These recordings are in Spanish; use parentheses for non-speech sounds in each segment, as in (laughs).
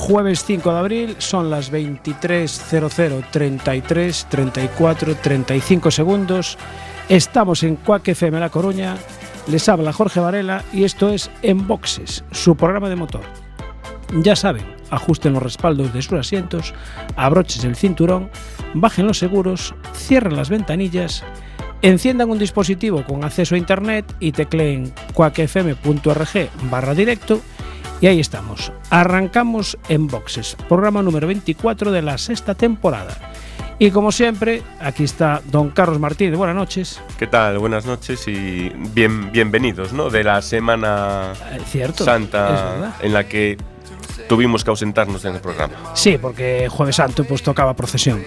Jueves 5 de abril, son las 23.00, 33, 34, 35 segundos. Estamos en Cuac FM La Coruña. Les habla Jorge Varela y esto es En Boxes, su programa de motor. Ya saben, ajusten los respaldos de sus asientos, abrochen el cinturón, bajen los seguros, cierren las ventanillas, enciendan un dispositivo con acceso a internet y tecleen cuacfm.org directo y ahí estamos. Arrancamos en boxes, programa número 24 de la sexta temporada. Y como siempre, aquí está don Carlos Martínez. Buenas noches. ¿Qué tal? Buenas noches y bien, bienvenidos, ¿no? De la Semana Eh, cierto, Santa en la que tuvimos que ausentarnos en el programa. Sí, porque Jueves Santo pues tocaba procesión.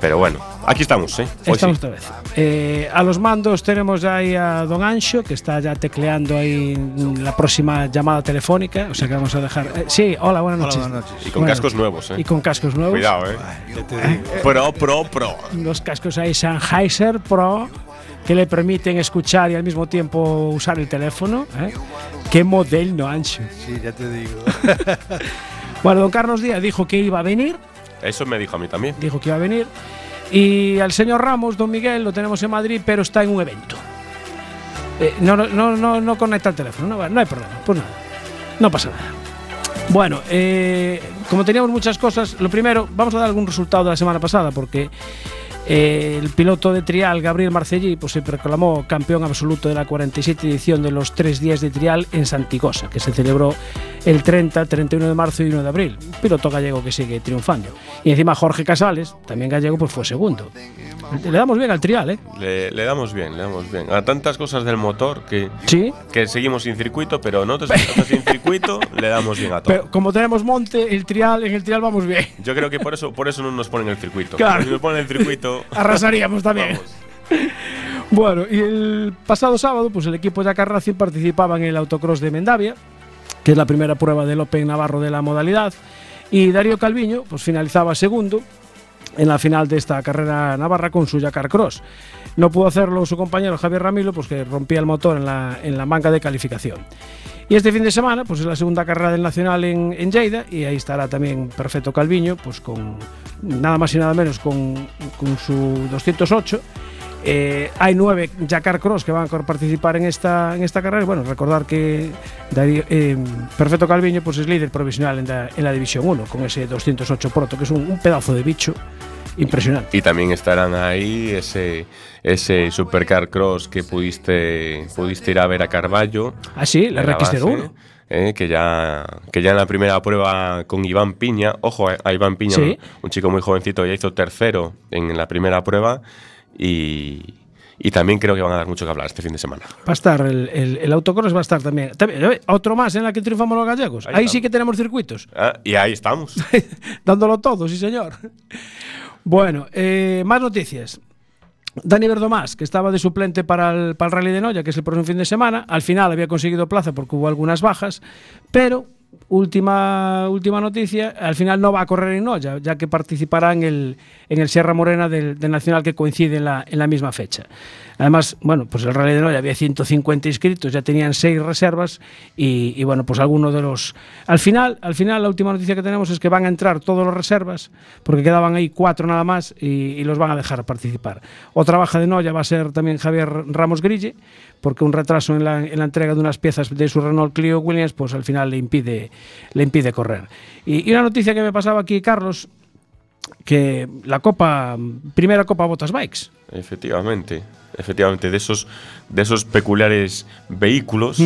Pero bueno, aquí estamos, ¿eh? Hoy Estamos sí. otra vez. Eh, a los mandos tenemos ahí a don Ancho, que está ya tecleando ahí la próxima llamada telefónica. O sea que vamos a dejar. eh, sí, hola, buenas noches. Y con Buenas cascos noches. nuevos, ¿eh? Y con cascos nuevos. Cuidado, ¿eh? (laughs) Pro, pro, pro. Los cascos ahí Sennheiser Pro que le permiten escuchar y al mismo tiempo usar el teléfono. ¿eh? Qué modelo, Ancho. Sí, ya te digo. (laughs) Bueno, don Carlos Díaz dijo que iba a venir, Eso me dijo a mí también. dijo que iba a venir. Y al señor Ramos, don Miguel, lo tenemos en Madrid, pero está en un evento. Eh, no, no, no, no, conecta el teléfono, no, no hay problema, pues nada, no pasa nada. Bueno, eh, como teníamos muchas cosas, lo primero, vamos a dar algún resultado de la semana pasada, porque eh, el piloto de trial, Gabriel Marcellí, pues se proclamó campeón absoluto de la 47 edición de los tres días de trial en Santigosa, que se celebró el 30, 31 de marzo y 1 de abril. Un piloto gallego que sigue triunfando. Y encima Jorge Casales, también gallego, pues fue segundo. Le damos bien al trial, ¿eh? Le, le damos bien, le damos bien. A tantas cosas del motor que, Sí. que seguimos sin circuito, pero nosotros nosotros sin circuito (laughs) le damos bien a todo. Pero como tenemos monte, el trial, en el trial vamos bien. Yo creo que por eso, por eso no nos ponen el circuito. Claro. Si nos ponen el circuito, Arrasaríamos también. vamos. (laughs) Bueno, y el pasado sábado, pues el equipo de Racing participaba en el autocross de Mendavia, que es la primera prueba del Open Navarro de la modalidad, y Darío Calviño, pues finalizaba segundo en la final de esta carrera navarra con su Dakar Cross. No pudo hacerlo su compañero Javier Ramilo, pues que rompía el motor en la, en la manga de calificación. Y este fin de semana, pues es la segunda carrera del Nacional en, en Lleida, y ahí estará también Perfecto Calviño, pues con nada más y nada menos con, con su 208. Eh, hay nueve Jakar Cross que van a participar en esta, en esta carrera. Bueno, recordar que Darío- eh, Perfecto Calviño pues es líder provisional en la, en la División 1 con ese 208 Proto, que es un, un pedazo de bicho impresionante. Y también estarán ahí ese, ese Supercar Cross que pudiste, pudiste ir a ver a Carballo. Ah, sí, la base, RX01. eh, que, ya, que ya en la primera prueba con Iván Piña, ojo a, a Iván Piña, Sí. un chico muy jovencito, ya hizo tercero en la primera prueba y, y también creo que van a dar mucho que hablar este fin de semana. Va a estar el, el, el autocross, va a estar también. También, eh, Otro más en la que triunfamos los gallegos. Ahí Ahí, sí que tenemos circuitos. Ah, y ahí estamos. (laughs) Dándolo todo, sí señor. Bueno, eh, más noticias. Dani Verdomás, que estaba de suplente para el, para el Rally de Noya, que es el próximo fin de semana, al final había conseguido plaza porque hubo algunas bajas, pero última, última noticia, al final no va a correr en Noya, ya que participará en el, en el Sierra Morena del, del Nacional que coincide en la, en la misma fecha. Además, bueno, pues el Rally de Noya había 150 inscritos, ya tenían seis reservas y, bueno, pues algunos de los... Al final, al final, la última noticia que tenemos es que van a entrar todos los reservas, porque quedaban ahí cuatro nada más y, y los van a dejar participar. Otra baja de Noya va a ser también Javier Ramos Grille, porque un retraso en la, en la entrega de unas piezas de su Renault Clio Williams, pues al final le impide, le impide correr. Y, y una noticia que me pasaba aquí, Carlos, que la Copa, primera Copa Botas Bikes, Efectivamente, efectivamente, de esos, de esos peculiares vehículos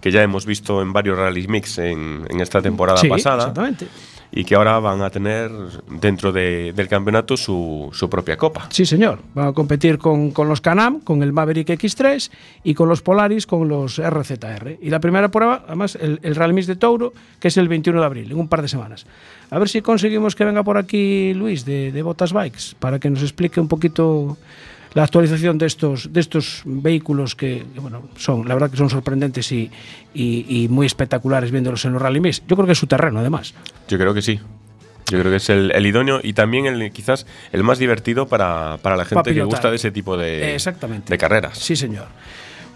que ya hemos visto en varios rally mix en, en esta temporada Sí, pasada. exactamente. y que ahora van a tener dentro de- del campeonato su, su propia copa. Sí, señor. Van a competir con, con los Canam, con el Maverick X3 y con los Polaris, con los RZR. Y la primera prueba, además, el, el Real Mix de Touro, que es el 21 de abril, en un par de semanas. A ver si conseguimos que venga por aquí Luis de, de Botas Bikes para que nos explique un poquito la actualización de estos, de estos vehículos que, bueno, son, la verdad que son sorprendentes y, y- y muy espectaculares viéndolos en los Rally Mix. Yo creo que es su terreno, además. Yo creo que sí. Yo creo que es el, el idóneo y también el quizás el más divertido para, para la gente que gusta de ese tipo de, Exactamente. de carreras. Sí, señor.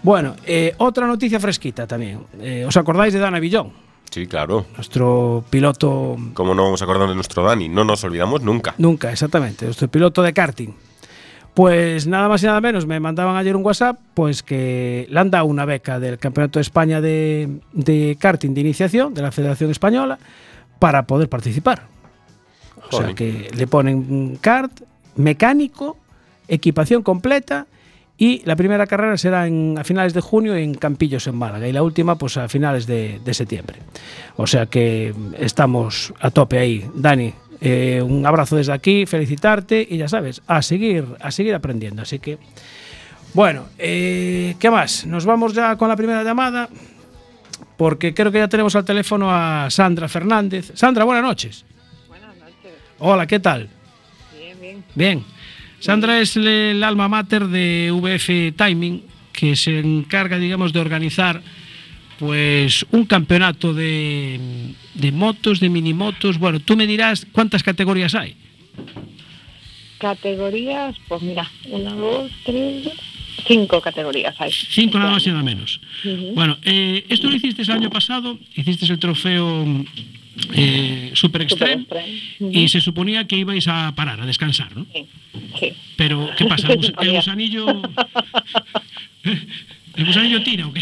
Bueno, eh, otra noticia fresquita también. Eh, ¿Os acordáis de Dana Villón? Sí, claro. Nuestro piloto. ¿Cómo no vamos a acordarnos de nuestro Dani? No nos olvidamos nunca. Nunca, exactamente. Nuestro piloto de karting. Pues nada más y nada menos, me mandaban ayer un WhatsApp, pues que le han dado una beca del Campeonato de España de, de karting de iniciación de la Federación Española para poder participar. O sea que le ponen un kart mecánico, equipación completa y la primera carrera será en, a finales de junio en Campillos, en Málaga, y la última pues a finales de, de septiembre. O sea que estamos a tope ahí. Dani, eh, un abrazo desde aquí, felicitarte y ya sabes, a seguir, a seguir aprendiendo. Así que, bueno, eh, ¿qué más? Nos vamos ya con la primera llamada, porque creo que ya tenemos al teléfono a Sandra Fernández. Sandra, buenas noches. Buenas noches. Hola, ¿qué tal? Bien, bien. Bien. Sandra es el, el alma mater de VF Timing, que se encarga, digamos, de organizar pues un campeonato de, de motos, de minimotos. Bueno, tú me dirás cuántas categorías hay. Categorías, pues mira, una, dos, tres, cinco categorías hay. Cinco nada más y nada menos. Bueno, eh, esto lo hiciste el año pasado, hiciste el trofeo eh, Super Extreme Super Extreme. Ujú. y se suponía que ibais a parar, a descansar, ¿no? Sí, sí. Pero, ¿qué pasa? ¿El, gus- (laughs) el gusanillo, ¿El gusanillo tira o qué?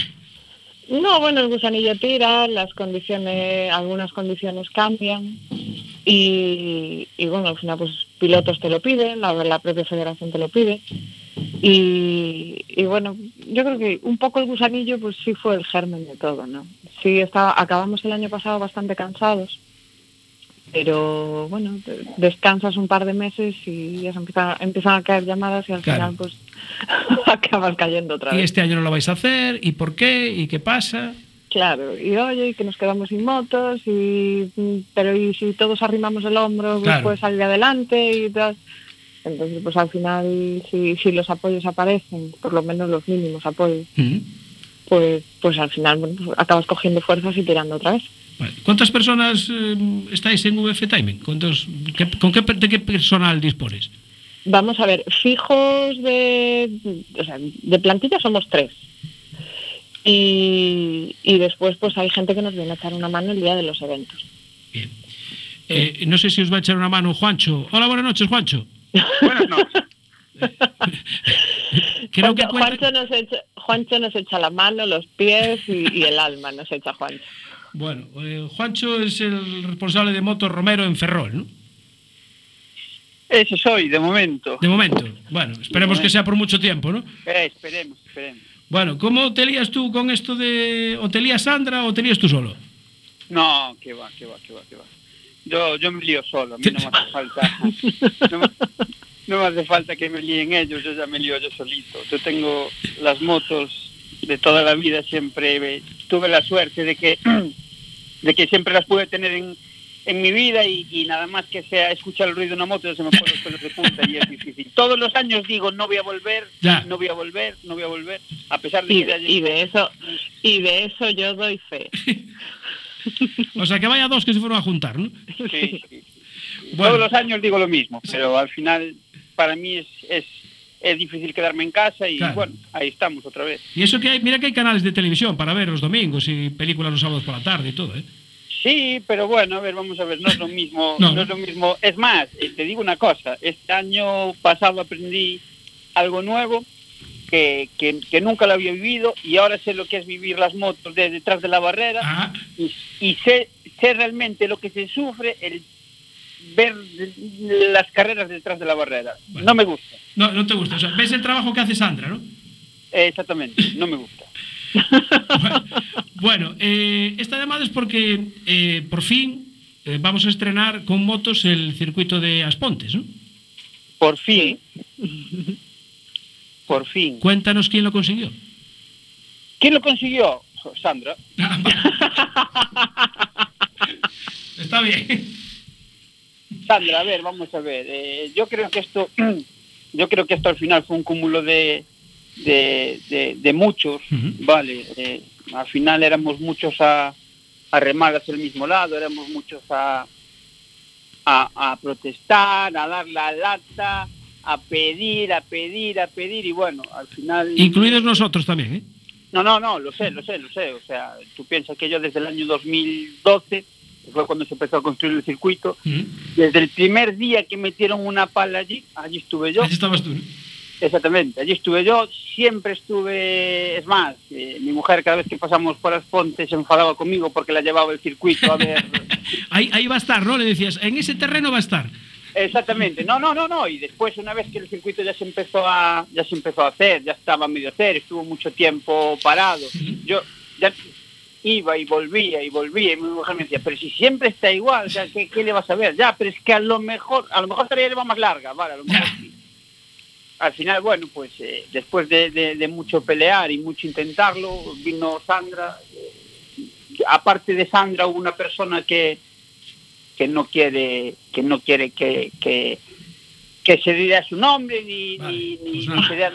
No, bueno, el gusanillo tira, las condiciones, algunas condiciones cambian y, y bueno, al final pues pilotos te lo piden, la, la propia federación te lo pide y, y bueno, yo creo que un poco el gusanillo pues sí fue el germen de todo, ¿no? Sí, estaba, acabamos el año pasado bastante cansados, pero bueno, descansas un par de meses y ya se empiezan, empiezan a caer llamadas y al Claro. final pues (laughs) acabas cayendo otra Y vez. este año no lo vais a hacer, ¿y por qué? ¿Y qué pasa? Claro, y oye, y que nos quedamos sin motos, y, pero y si todos arrimamos el hombro, pues Claro. puede salir adelante y tal. Entonces, pues al final, si, si los apoyos aparecen, por lo menos los mínimos apoyos, pues, pues al final bueno, pues acabas cogiendo fuerzas y tirando otra vez. Vale. ¿Cuántas personas eh, estáis en VF Timing? ¿Cuántos, qué- ¿Con qué, de qué personal dispones? Vamos a ver, fijos de, o sea, de plantilla somos tres. Y, y después pues hay gente que nos viene a echar una mano el día de los eventos. Bien. Eh, no sé si os va a echar una mano Juancho. Hola, buenas noches, Juancho. Buenas noches. (laughs) Creo que Juancho, cuenta- Juancho nos echa, Juancho nos echa la mano, los pies y, y el alma nos echa Juancho. Bueno, eh, Juancho es el responsable de Motos Romero en Ferrol, ¿no? Ese soy, de momento. De momento. Bueno, esperemos que sea por mucho tiempo, ¿no? Eh, esperemos, esperemos. Bueno, ¿cómo te lías tú con esto de... o te lías Sandra o te lías tú solo? No, que va, que va, que va, que va. Yo, yo me lío solo, a mí no me hace falta. No me, no me hace falta que me líen ellos, yo ya me lío yo solito. Yo tengo las motos de toda la vida, siempre tuve la suerte de que, de que siempre las pude tener en, en mi vida y, y nada más que sea escuchar el ruido de una moto ya se me ponen los pelos de punta y es difícil. Todos los años digo no voy a volver, Ya. no voy a volver, no voy a volver, a pesar de Y que y de eso y de eso yo doy fe. (laughs) O sea, que vaya dos que se fueron a juntar, ¿no? Sí, sí. Bueno. Todos los años digo lo mismo, pero al final para mí es, es, es difícil quedarme en casa y Claro. bueno, ahí estamos otra vez. Y eso que hay, mira que hay canales de televisión para ver los domingos y películas los sábados por la tarde y todo, ¿eh? Sí, pero bueno, a ver, vamos a ver, no es lo mismo, (laughs) No. no, es lo mismo. Es más, eh, te digo una cosa, este año pasado aprendí algo nuevo que, que, que nunca lo había vivido y ahora sé lo que es vivir las motos de detrás de la barrera Ah, y, y sé, sé realmente lo que se sufre el ver las carreras detrás de la barrera. Bueno. No me gusta. no, no te gusta. O sea, ves el trabajo que hace Sandra, ¿no? Eh, Exactamente, no me gusta. (laughs) Bueno, eh, esta llamada es porque eh, por fin eh, vamos a estrenar con motos el circuito de Aspontes, ¿no? Por fin. Por fin. Cuéntanos quién lo consiguió. ¿Quién lo consiguió? Sandra. (laughs) Está bien. Sandra, a ver, vamos a ver. Eh, yo creo que esto, (clears throat) yo creo que esto al final fue un cúmulo de, de, de, de muchos, vale. Eh, al final éramos muchos a, a remar hacia el mismo lado, éramos muchos a, a, a protestar, a dar la lata, a pedir, a pedir, a pedir y bueno, al final. Incluidos nosotros también, ¿eh? No, no, no, lo sé, lo sé, lo sé. O sea, tú piensas que yo desde el año 2012, que fue cuando se empezó a construir el circuito, Ujú. desde el primer día que metieron una pala allí, allí estuve yo. Allí estabas tú. ¿no? Exactamente, allí estuve yo, siempre estuve, es más, eh, mi mujer cada vez que pasamos por las Pontes se enfadaba conmigo porque la llevaba el circuito a ver. (laughs) Ahí, ahí va a estar, ¿no? Le decías, en ese terreno va a estar. Exactamente, no, no, no, no, y después una vez que el circuito ya se empezó a, ya se empezó a hacer, ya estaba medio hacer, estuvo mucho tiempo parado, yo ya iba y volvía y volvía y mi mujer me decía, pero si siempre está igual, sea, ¿qué, qué le vas a ver? Ya, pero es que a lo mejor, a lo mejor le va más larga, vale, a lo mejor sí. Al final, bueno, pues eh, después de, mucho pelear y mucho intentarlo, vino Sandra. eh, aparte de Sandra, una persona que, que no quiere que no quiere que, que se diga su nombre ni, Vale, ni, pues ni, se de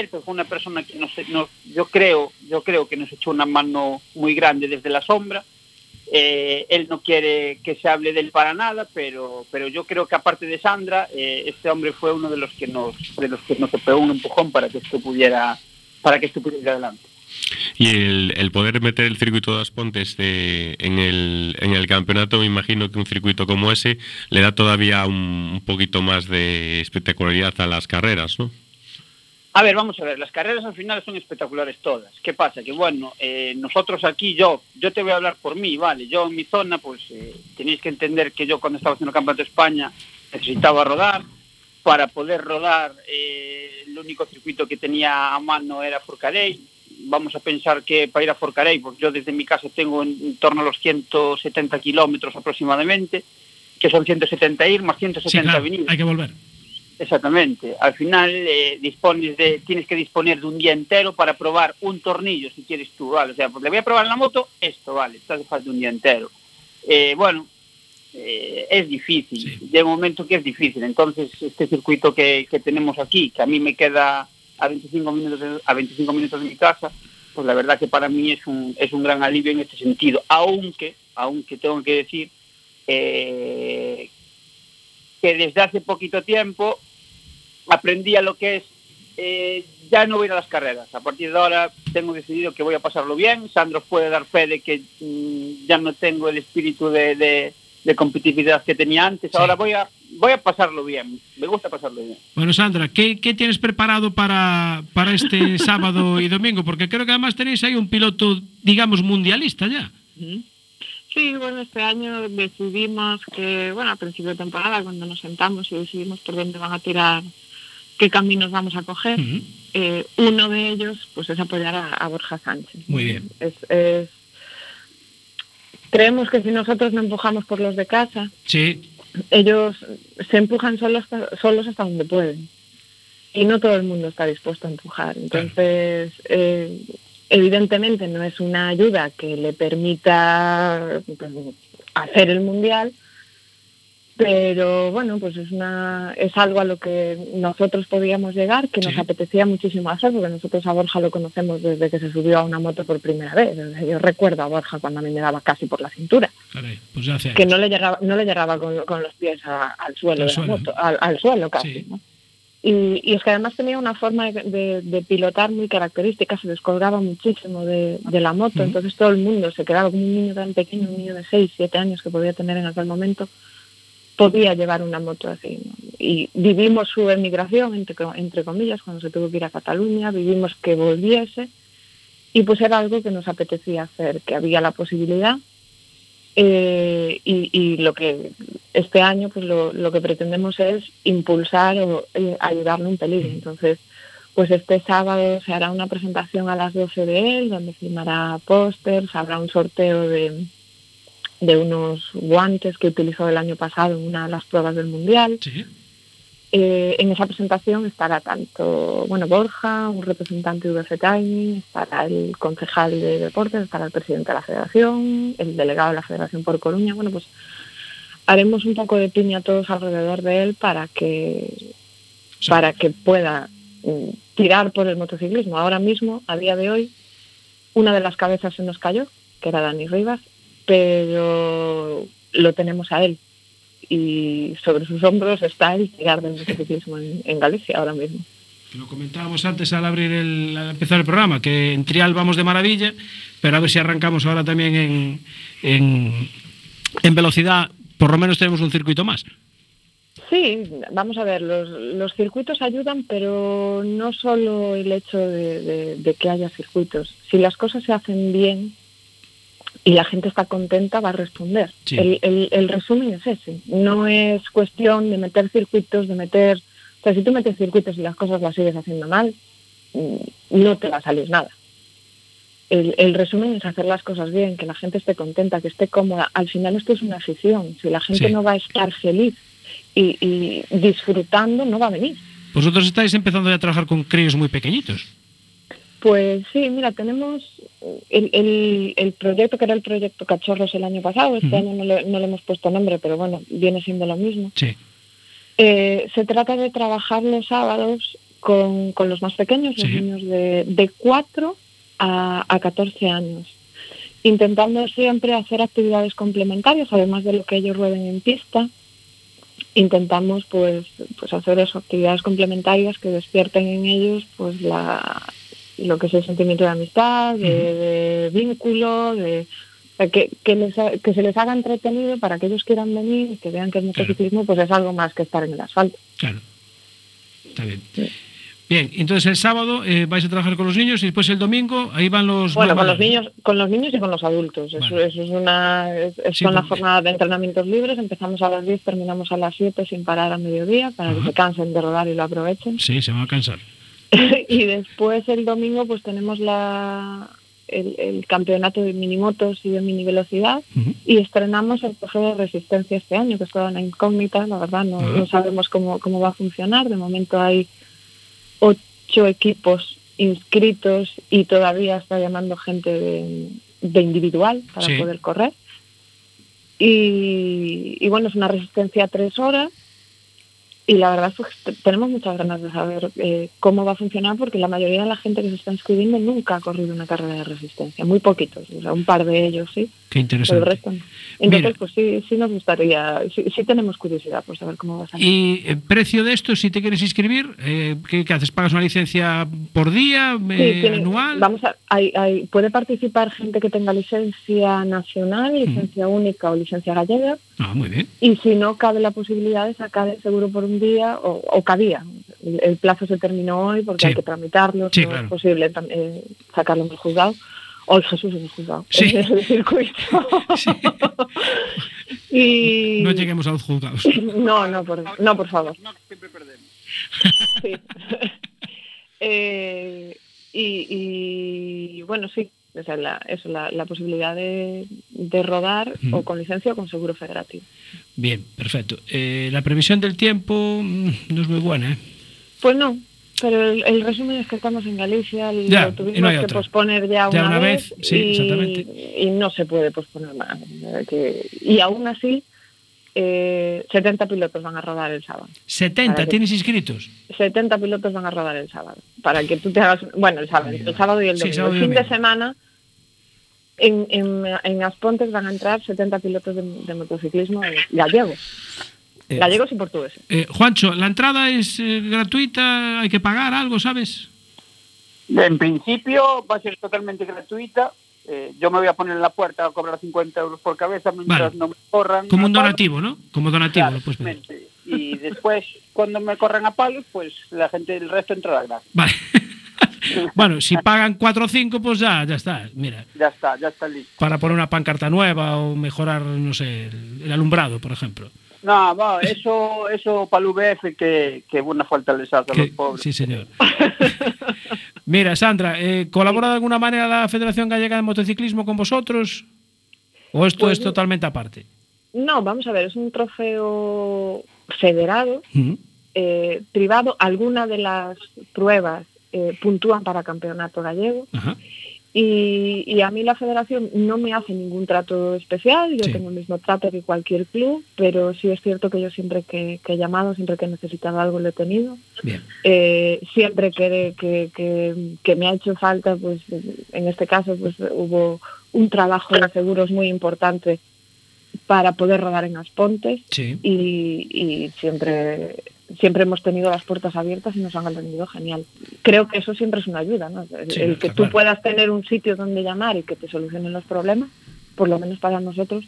él, pero fue una persona que nos, nos- yo creo yo creo que nos echó una mano muy grande desde la sombra. Eh, él no quiere que se hable de él para nada pero pero yo creo que aparte de Sandra eh, este hombre fue uno de los que nos de los que nos pegó un empujón para que esto pudiera para que esto pudiera ir adelante Y el, poder meter el circuito de las Pontes de- en, el, en el campeonato, me imagino que un circuito como ese le da todavía un, un poquito más de espectacularidad a las carreras, ¿no? A ver, vamos a ver, las carreras al final son espectaculares todas. ¿Qué pasa? Que bueno, eh, nosotros aquí, yo, yo te voy a hablar por mí, ¿vale? Yo en mi zona, pues eh, tenéis que entender que yo cuando estaba haciendo el Campeonato de España necesitaba rodar. Para poder rodar, eh, el único circuito que tenía a mano era Forcarey. Vamos a pensar que para ir a Forcarey, pues yo desde mi casa tengo en, en torno a los 170 kilómetros aproximadamente, que son 170 ir más 170 Sí, claro, venir. hay que volver. Exactamente. Al final eh, dispones de, tienes que disponer de un día entero para probar un tornillo, si quieres tú, ¿vale? O sea, pues le voy a probar en la moto esto, ¿vale? Te hace falta un día entero. Eh, bueno, eh, es difícil. Sí. De momento que es difícil. Entonces, este circuito que, que tenemos aquí, que a mí me queda a 25 minutos de, a 25 minutos de mi casa, pues la verdad que para mí es un, es un gran alivio en este sentido. Aunque, aunque tengo que decir eh, que desde hace poquito tiempo aprendí a lo que es eh, ya no voy a ir a las carreras. A partir de ahora tengo decidido que voy a pasarlo bien. Sandro puede dar fe de que mm, ya no tengo el espíritu de, de- de competitividad que tenía antes. Sí. Ahora voy a voy a pasarlo bien. Me gusta pasarlo bien. Bueno, Sandra, ¿qué, qué tienes preparado para, para este (laughs) sábado y domingo? Porque creo que además tenéis ahí un piloto, digamos, mundialista ya. Sí, bueno, este año decidimos que, bueno, a principio de temporada, cuando nos sentamos y decidimos por dónde van a tirar, qué caminos vamos a coger, eh, uno de ellos pues es apoyar a, a Borja Sánchez. Muy bien. Es, es- Creemos que si nosotros no empujamos por los de casa, Sí, ellos se empujan solos hasta, solos hasta donde pueden. Y no todo el mundo está dispuesto a empujar. Entonces, eh, evidentemente no es una ayuda que le permita pues, hacer el mundial, pero bueno, pues es una es algo a lo que nosotros podíamos llegar, que nos apetecía muchísimo hacer, porque nosotros a Borja lo conocemos desde que se subió a una moto por primera vez. Yo recuerdo a Borja cuando a mí me daba casi por la cintura caray, pues ya que no le llegaba, no le llegaba con, con los pies a- al suelo Al de la moto, al, al suelo casi. Sí. ¿no? Y, y es que además tenía una forma de, de- de pilotar muy característica, se descolgaba muchísimo de, de la moto, entonces todo el mundo se quedaba como un niño tan pequeño, un niño de 6, 7 años que podía tener en aquel momento, podía llevar una moto así. ¿no? Y vivimos su emigración, entre, entre comillas, cuando se tuvo que ir a Cataluña, vivimos que volviese y pues era algo que nos apetecía hacer, que había la posibilidad eh, y, y lo que este año pues lo, lo que pretendemos es impulsar o eh, ayudarle un pelín. Entonces, pues este sábado se hará una presentación a las 12 de él, donde filmará pósters, habrá un sorteo de, de unos guantes que utilizó el año pasado en una de las pruebas del Mundial. Sí. Eh, en esa presentación estará tanto bueno Borja, un representante de VF Timing, estará el concejal de deportes, estará el presidente de la federación, el delegado de la federación por Coruña. Bueno, pues haremos un poco de piña todos alrededor de él para que para que pueda mm, tirar por el motociclismo. Ahora mismo, a día de hoy, una de las cabezas se nos cayó, que era Dani Rivas, pero lo tenemos a él. Y sobre sus hombros está el tirar del motociclismo en, en Galicia ahora mismo. lo comentábamos antes al abrir el, al empezar el programa, que en Trial vamos de maravilla, pero a ver si arrancamos ahora también en, en, en velocidad, por lo menos tenemos un circuito más. Sí, vamos a ver, los, los circuitos ayudan, pero no solo el hecho de, de- de que haya circuitos. Si las cosas se hacen bien y la gente está contenta, va a responder. Sí. El, el- el resumen es ese. No es cuestión de meter circuitos, de meter... O sea, si tú metes circuitos y las cosas las sigues haciendo mal, mm, no te va a salir nada. El, el resumen es hacer las cosas bien, que la gente esté contenta, que esté cómoda. Al final esto es una afición. Si la gente Sí. no va a estar feliz y, y disfrutando, no va a venir. Vosotros estáis empezando ya a trabajar con críos muy pequeñitos. Pues sí, mira, tenemos el, el, el proyecto que era el proyecto Cachorros el año pasado, este año no le, no le hemos puesto nombre, pero bueno, viene siendo lo mismo. Sí. Eh, se trata de trabajar los sábados con, con los más pequeños, los niños de, de 4 a, a 14 años, intentando siempre hacer actividades complementarias, además de lo que ellos rueden en pista. Intentamos pues, pues hacer eso, actividades complementarias que despierten en ellos pues la, lo que es el sentimiento de amistad, de, de vínculo, de que, que, les que se les haga entretenido para que ellos quieran venir y que vean que el motociclismo pues es algo más que estar en el asfalto. Claro. Está bien. Sí. Bien, entonces el sábado eh, vais a trabajar con los niños y después el domingo ahí van los Bueno, con los niños, con los niños y con los adultos. Eso, es una, es, Sí, porque- jornadas de entrenamientos libres. Empezamos a las 10, terminamos a las 7 sin parar a mediodía para Ajá. que se cansen de rodar y lo aprovechen. Sí, se van a cansar. (laughs) y después el domingo pues tenemos la el, el campeonato de minimotos y de mini velocidad y estrenamos el trofeo de resistencia este año, que es toda una incógnita, la verdad no, no sabemos cómo, cómo va a funcionar. De momento hay ocho equipos inscritos y todavía está llamando gente de, de individual para Sí. poder correr. Y, y bueno, es una resistencia a tres horas y la verdad es que tenemos muchas ganas de saber eh, cómo va a funcionar porque la mayoría de la gente que se está inscribiendo nunca ha corrido una carrera de resistencia, muy poquitos, o sea, un par de ellos sí, Qué pero el interesante. resto no. Entonces, Mira. pues sí, sí nos gustaría, sí, sí tenemos curiosidad por saber cómo va a salir. Y el precio de esto, si te quieres inscribir, eh, ¿qué, qué haces? ¿Pagas una licencia por día, Sí, eh, tiene- anual? Vamos a, hay, hay- puede participar gente que tenga licencia nacional, licencia única o licencia gallega, Ah, muy bien. y si no, cabe la posibilidad de sacar el seguro por un día, o, o cabía. El, el plazo se terminó hoy porque Sí. hay que tramitarlo, Sí, no claro. es posible eh, sacarlo en el juzgado. Hoy Jesús en el juzgado, Sí. en el (laughs) circuito. Sí. (laughs) y... No lleguemos a los juzgados. (laughs) No, no, por, no, por favor. No, siempre perdemos. Sí. Eh, y, y, bueno, sí, o sea, la, eso, la, la posibilidad de, de rodar Mm. o con licencia o con seguro federativo. Bien, perfecto. Eh, la previsión del tiempo mm, no es muy buena, ¿eh? Pues no, pero el, el resumen es que estamos en Galicia, Ya, lo tuvimos no que otra. posponer ya, Ya una, una vez, vez, sí, y, exactamente. y no se puede posponer más. Que- y aún así, eh, 70 pilotos van a rodar el sábado. 70, Para que- ¿tienes inscritos? 70 pilotos van a rodar el sábado. Para que tú te hagas, bueno, el sábado, el sábado y el Sí, domingo. sábado y el fin de semana, en, en, en Aspontes van a entrar 70 pilotos de, de motociclismo gallegos. Eh, Gallegos y portugueses. eh, Juancho, ¿la entrada es eh, gratuita? ¿Hay que pagar algo, sabes? En principio va a ser totalmente gratuita. Eh, yo me voy a poner en la puerta a cobrar 50 euros por cabeza mientras Vale. no me corran. Como un palos. donativo, ¿no? Como donativo, Claro, pedir. exactamente. Y después, cuando me corran a palos, pues la gente del resto entrará gratis. Vale. (laughs) bueno, si pagan 4 o 5, pues ya, ya está. Mira, Ya está, ya está listo. para poner una pancarta nueva o mejorar, no sé, el, el alumbrado, por ejemplo. No, va, eso, eso para el VF que, que buena falta les hace a los pobres. sí, señor. (laughs) Mira, Sandra, eh, ¿colabora de alguna manera la Federación Gallega de Motociclismo con vosotros? ¿O esto Pues es totalmente aparte? No, vamos a ver, es un trofeo federado, eh, privado. Algunas de las pruebas eh, puntúan para campeonato gallego. Y, y a mí la federación no me hace ningún trato especial, yo Sí. tengo el mismo trato que cualquier club, pero sí es cierto que yo siempre que, que he llamado, siempre que he necesitado algo lo he tenido. Bien. Eh, siempre que, que, que- que me ha hecho falta, pues en este caso pues hubo un trabajo de seguros muy importante para poder rodar en Aspontes Sí. y, y siempre siempre hemos tenido las puertas abiertas y nos han atendido genial. Creo que eso siempre es una ayuda, ¿no? El, Sí, el que tú claro. puedas tener un sitio donde llamar y que te solucionen los problemas, por lo menos para nosotros,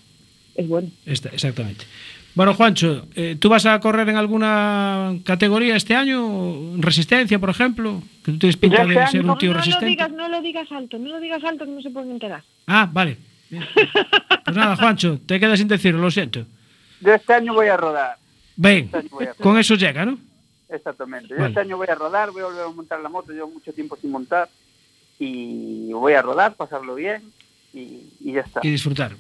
es bueno. Esta- exactamente. Bueno, Juancho, eh, ¿tú vas a correr en alguna categoría este año? ¿Resistencia, por ejemplo? Que tú tienes pinta de este ser un tío no lo resistente. digas, no lo digas alto, no lo digas alto que no se pueden enterar. Ah, vale. Bien. Pues nada, Juancho, te quedas sin decirlo, lo siento. Yo este año voy a rodar. Ven, Este con eso llega, ¿no? Exactamente. Yo Vale. este año voy a rodar, voy a volver a montar la moto, llevo mucho tiempo sin montar y voy a rodar, pasarlo bien y, y ya está. Y disfrutar.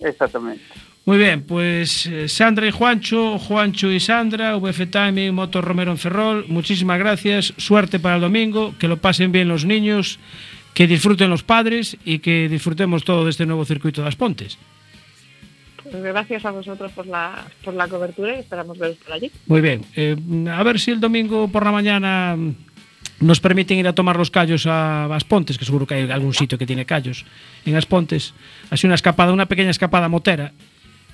Exactamente. Muy bien, pues eh, Sandra y Juancho, Juancho y Sandra, VF Timing, Moto Romero en Ferrol, muchísimas gracias, suerte para el domingo, que lo pasen bien los niños, que disfruten los padres y que disfrutemos todo de este nuevo circuito de las Pontes. Pues gracias a vosotros por la, por la cobertura y esperamos veros por allí. Muy bien, eh, a ver si el domingo por la mañana mm, nos permiten ir a tomar los callos a Aspontes, que seguro que hay algún sitio que tiene callos en Aspontes, así una escapada, una pequeña escapada motera.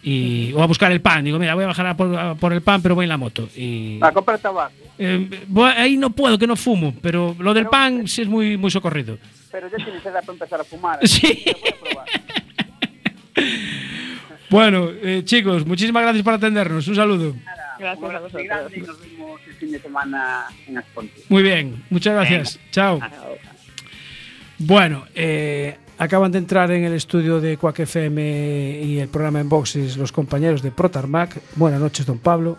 Y, o a buscar el pan. Digo, mira, voy a bajar a por, a por el pan, pero voy en la moto. Y, A comprar tabaco, Eh, voy- ahí no puedo, que no fumo, pero lo del pan sí es muy, muy socorrido. pero ya tienes edad para empezar a fumar. (laughs) Sí. Voy a probar. (laughs) Bueno, eh, chicos, muchísimas gracias por atendernos. Un saludo. Gracias a vosotros. y nos vemos el fin de semana en Asponte. Muy bien, muchas gracias. Chao. Bueno, eh, acaban de entrar en el estudio de Quack FM y el programa en boxes los compañeros de Protarmac. Buenas noches, don Pablo.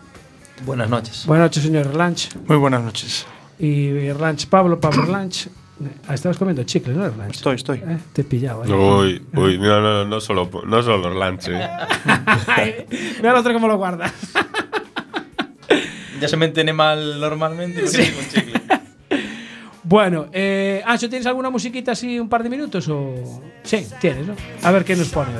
Buenas noches. Buenas noches, señor Erlanch. Muy buenas noches. Y Erlanch Pablo, Pablo Erlanch. Ah, estabas comiendo chicle, ¿no? Estoy, estoy. Eh, te he pillado. ahí. Uy, uy, no, no, no solo, no solo eh. (laughs) Mira el otro cómo lo guarda. Ya se me entiende mal normalmente. tengo un chicle. (laughs) Bueno, eh, Ancho, ¿tienes alguna musiquita así un par de minutos? o Sí, tienes, ¿no? A ver qué nos pone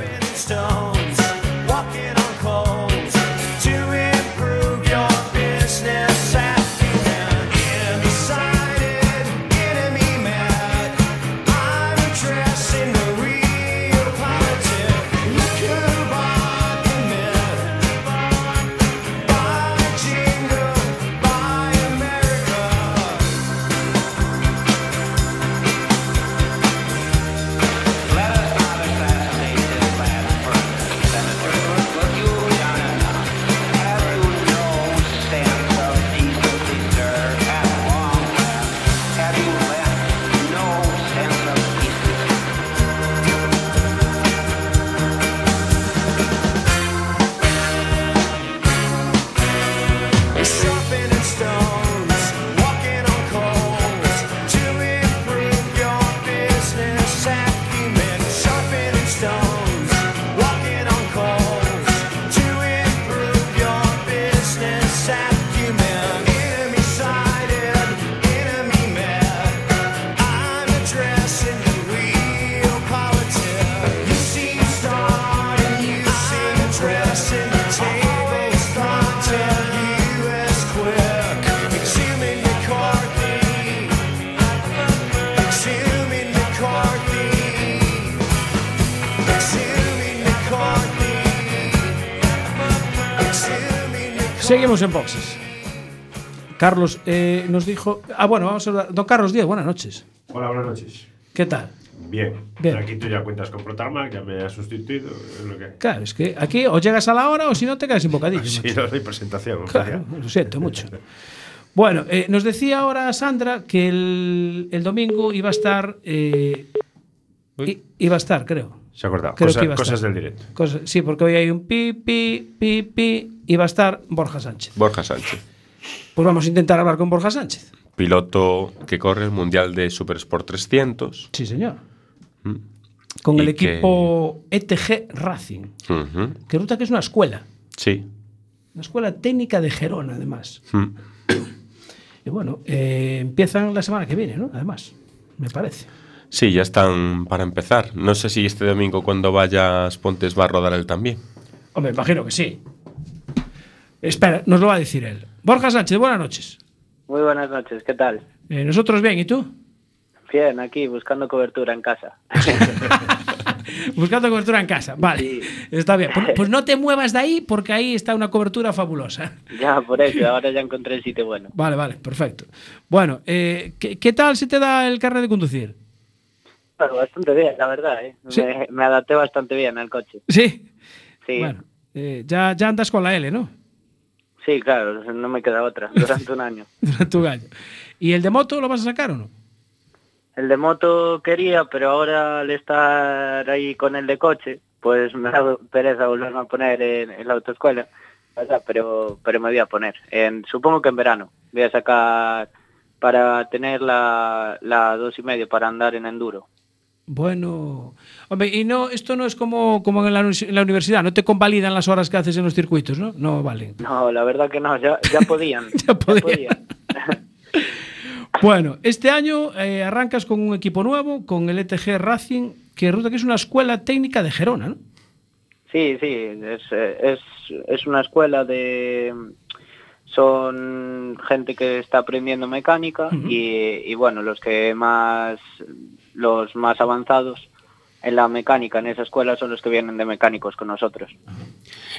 En boxes. Carlos eh, nos dijo. Ah, bueno, vamos a hablar. Don Carlos Díaz, buenas noches. Hola, buenas noches. ¿Qué tal? Bien. Bien. Aquí tú ya cuentas con Protarmac, ya me has sustituido. Es lo que... Claro, es que aquí o llegas a la hora o si no te quedas sin bocadillo. (laughs) Sí, macho. no doy presentación. Claro, lo siento mucho. Bueno, eh, nos decía ahora Sandra que el, el domingo iba a estar. eh, i- iba a estar, creo. Se ha acordado. Creo Cosa- que iba a cosas estar. del directo. Sí, porque hoy hay un pi, pi, pi, pi. Iba a estar Borja Sánchez. Borja Sánchez, Pues vamos a intentar hablar con Borja Sánchez. piloto que corre el Mundial de Super Sport 300. Sí, señor. con Y el que- equipo ETG Racing, Ujú. que que es una escuela, Sí. una escuela técnica de Gerona, además. Mm. Y bueno, eh, empiezan la semana que viene, ¿no? Además, me parece. Sí, ya están para empezar. No sé si este domingo cuando vayas Pontes va a rodar él también. Hombre, imagino que sí. Espera, nos lo va a decir él. Borja Sánchez, buenas noches. Muy buenas noches, ¿qué tal? Eh, nosotros bien, ¿y tú? Bien, aquí buscando cobertura en casa. (laughs) Buscando cobertura en casa. Vale, está bien. Pues, pues no te muevas de ahí porque ahí está una cobertura fabulosa. Ya, por eso, ahora ya encontré el sitio bueno. Vale, vale, perfecto. Bueno, eh, ¿qué, qué tal se te da el carnet de conducir? Bueno, bastante bien, la verdad, ¿eh? Sí. Me, me adapté bastante bien al coche. Sí. Sí, Bueno, eh, ya, ya andas con la L, ¿no? Sí, claro, no me queda otra, durante un año. (laughs) Durante un año. ¿Y el de moto lo vas a sacar o no? El de moto quería, pero ahora al estar ahí con el de coche, pues me da pereza volverme a poner en, en la autoescuela. Pero, pero me voy a poner. En, supongo que en verano. Voy a sacar para tener la, la dos y medio para andar en enduro. Bueno, hombre, y no, esto no es como, como en, la, uni- en la universidad, no te convalidan las horas que haces en los circuitos, ¿no? No valen. No, la verdad que no, ya, ya podían. (laughs) Ya podían. (laughs) Bueno, este año eh, arrancas con un equipo nuevo, con el ETG Racing, que resulta que es una escuela técnica de Gerona, ¿no? Sí, sí, es, eh, es, es una escuela de... Son gente que está aprendiendo mecánica y, y, bueno, los que más, los más avanzados en la mecánica en esa escuela son los que vienen de mecánicos con nosotros.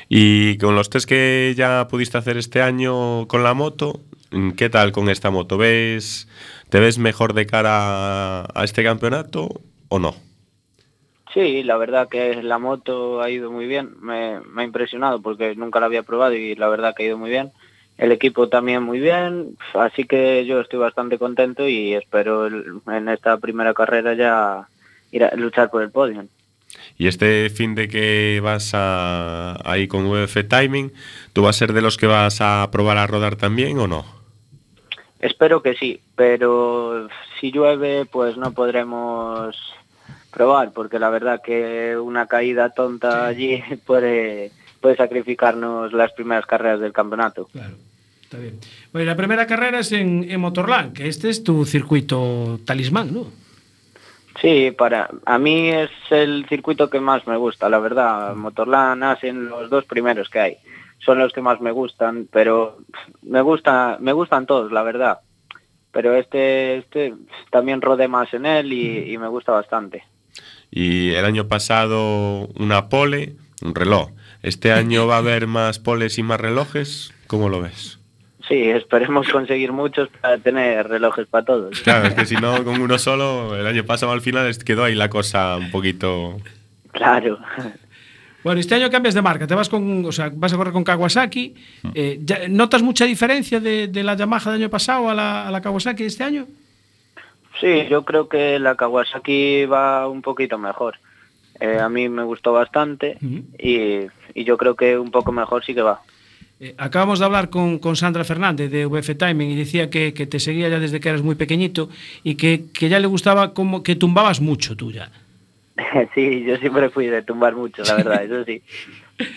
Y con los test que ya pudiste hacer este año con la moto, ¿qué tal con esta moto? ¿Ves, ¿Te ves mejor de cara a este campeonato o no? Sí, la verdad que la moto ha ido muy bien, me, me ha impresionado porque nunca la había probado y la verdad que ha ido muy bien. El equipo también muy bien, así que yo estoy bastante contento y espero en esta primera carrera ya ir a luchar por el podio. Y este fin de que vas a, ahí con VF Timing, ¿tú vas a ser de los que vas a probar a rodar también o no? Espero que sí, pero si llueve pues no podremos probar porque la verdad que una caída tonta allí (laughs) puede, puede sacrificarnos las primeras carreras del campeonato. Claro, está bien. Bueno, y la primera carrera es en, en Motorland, que este es tu circuito talismán, ¿no? Sí, para a mí es el circuito que más me gusta, la verdad. Motorland, Asen, los dos primeros que hay, son los que más me gustan, pero me gusta, me gustan todos, la verdad. Pero este, este también rodé más en él y, y me gusta bastante. Y el año pasado una pole, un reloj. ¿Este año va a haber más poles y más relojes? ¿Cómo lo ves? Sí, esperemos conseguir muchos para tener relojes para todos. Claro, es que si no, con uno solo, el año pasado al final es- quedó ahí la cosa un poquito... Claro. Bueno, este año cambias de marca, te vas con, o sea, vas a correr con Kawasaki. Eh, ya- ¿Notas mucha diferencia de, de la Yamaha del año pasado a la, a la Kawasaki de este año? Sí, yo creo que la Kawasaki va un poquito mejor. Eh, a mí me gustó bastante y, y yo creo que un poco mejor sí que va. Eh, acabamos de hablar con, con Sandra Fernández de VF Timing y decía que, que te seguía ya desde que eras muy pequeñito y que, que ya le gustaba como que tumbabas mucho tú ya. (laughs) sí, yo siempre fui de tumbar mucho, la verdad, eso sí. (laughs)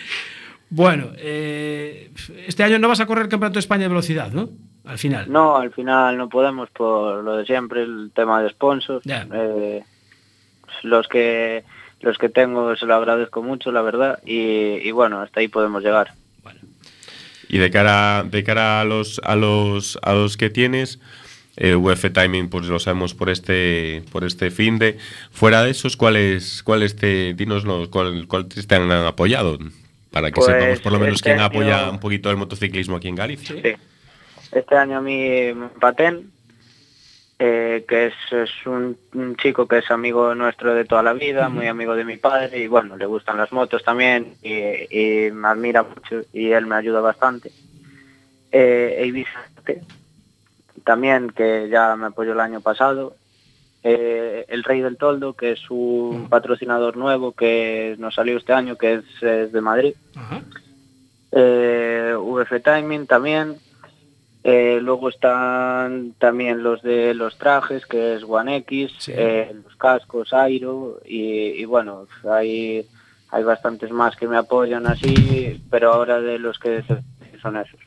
Bueno, eh, este año no vas a correr el Campeonato de España de Velocidad, ¿no? Al final. No, al final no podemos por lo de siempre, el tema de sponsors. Eh, los que los que tengo se lo agradezco mucho, la verdad, y, y bueno, hasta ahí podemos llegar. Y de cara, de cara a los a los a los que tienes, eh, UF Timing, pues lo sabemos por este por este fin de. Fuera de esos, ¿cuáles cuáles te dinoslos cuál, cuáles te han apoyado? Para que Pues, sepamos por lo menos este quién apoya un poquito el motociclismo aquí en Galicia. Sí. Este año a mí me empaten, eh, que es, es un, un chico que es amigo nuestro de toda la vida, muy amigo de mi padre, y bueno, le gustan las motos también, y, y me admira mucho, y él me ayuda bastante. Eh, Vicente, también, que ya me apoyó el año pasado. Eh, el Rey del Toldo, que es un patrocinador nuevo que nos salió este año, que es, es de Madrid. Eh, VF Timing también. Eh, luego están también los de los trajes, que es One X, Sí. eh, los cascos, Airo, y, y bueno, hay, hay bastantes más que me apoyan así, pero ahora de los que son esos.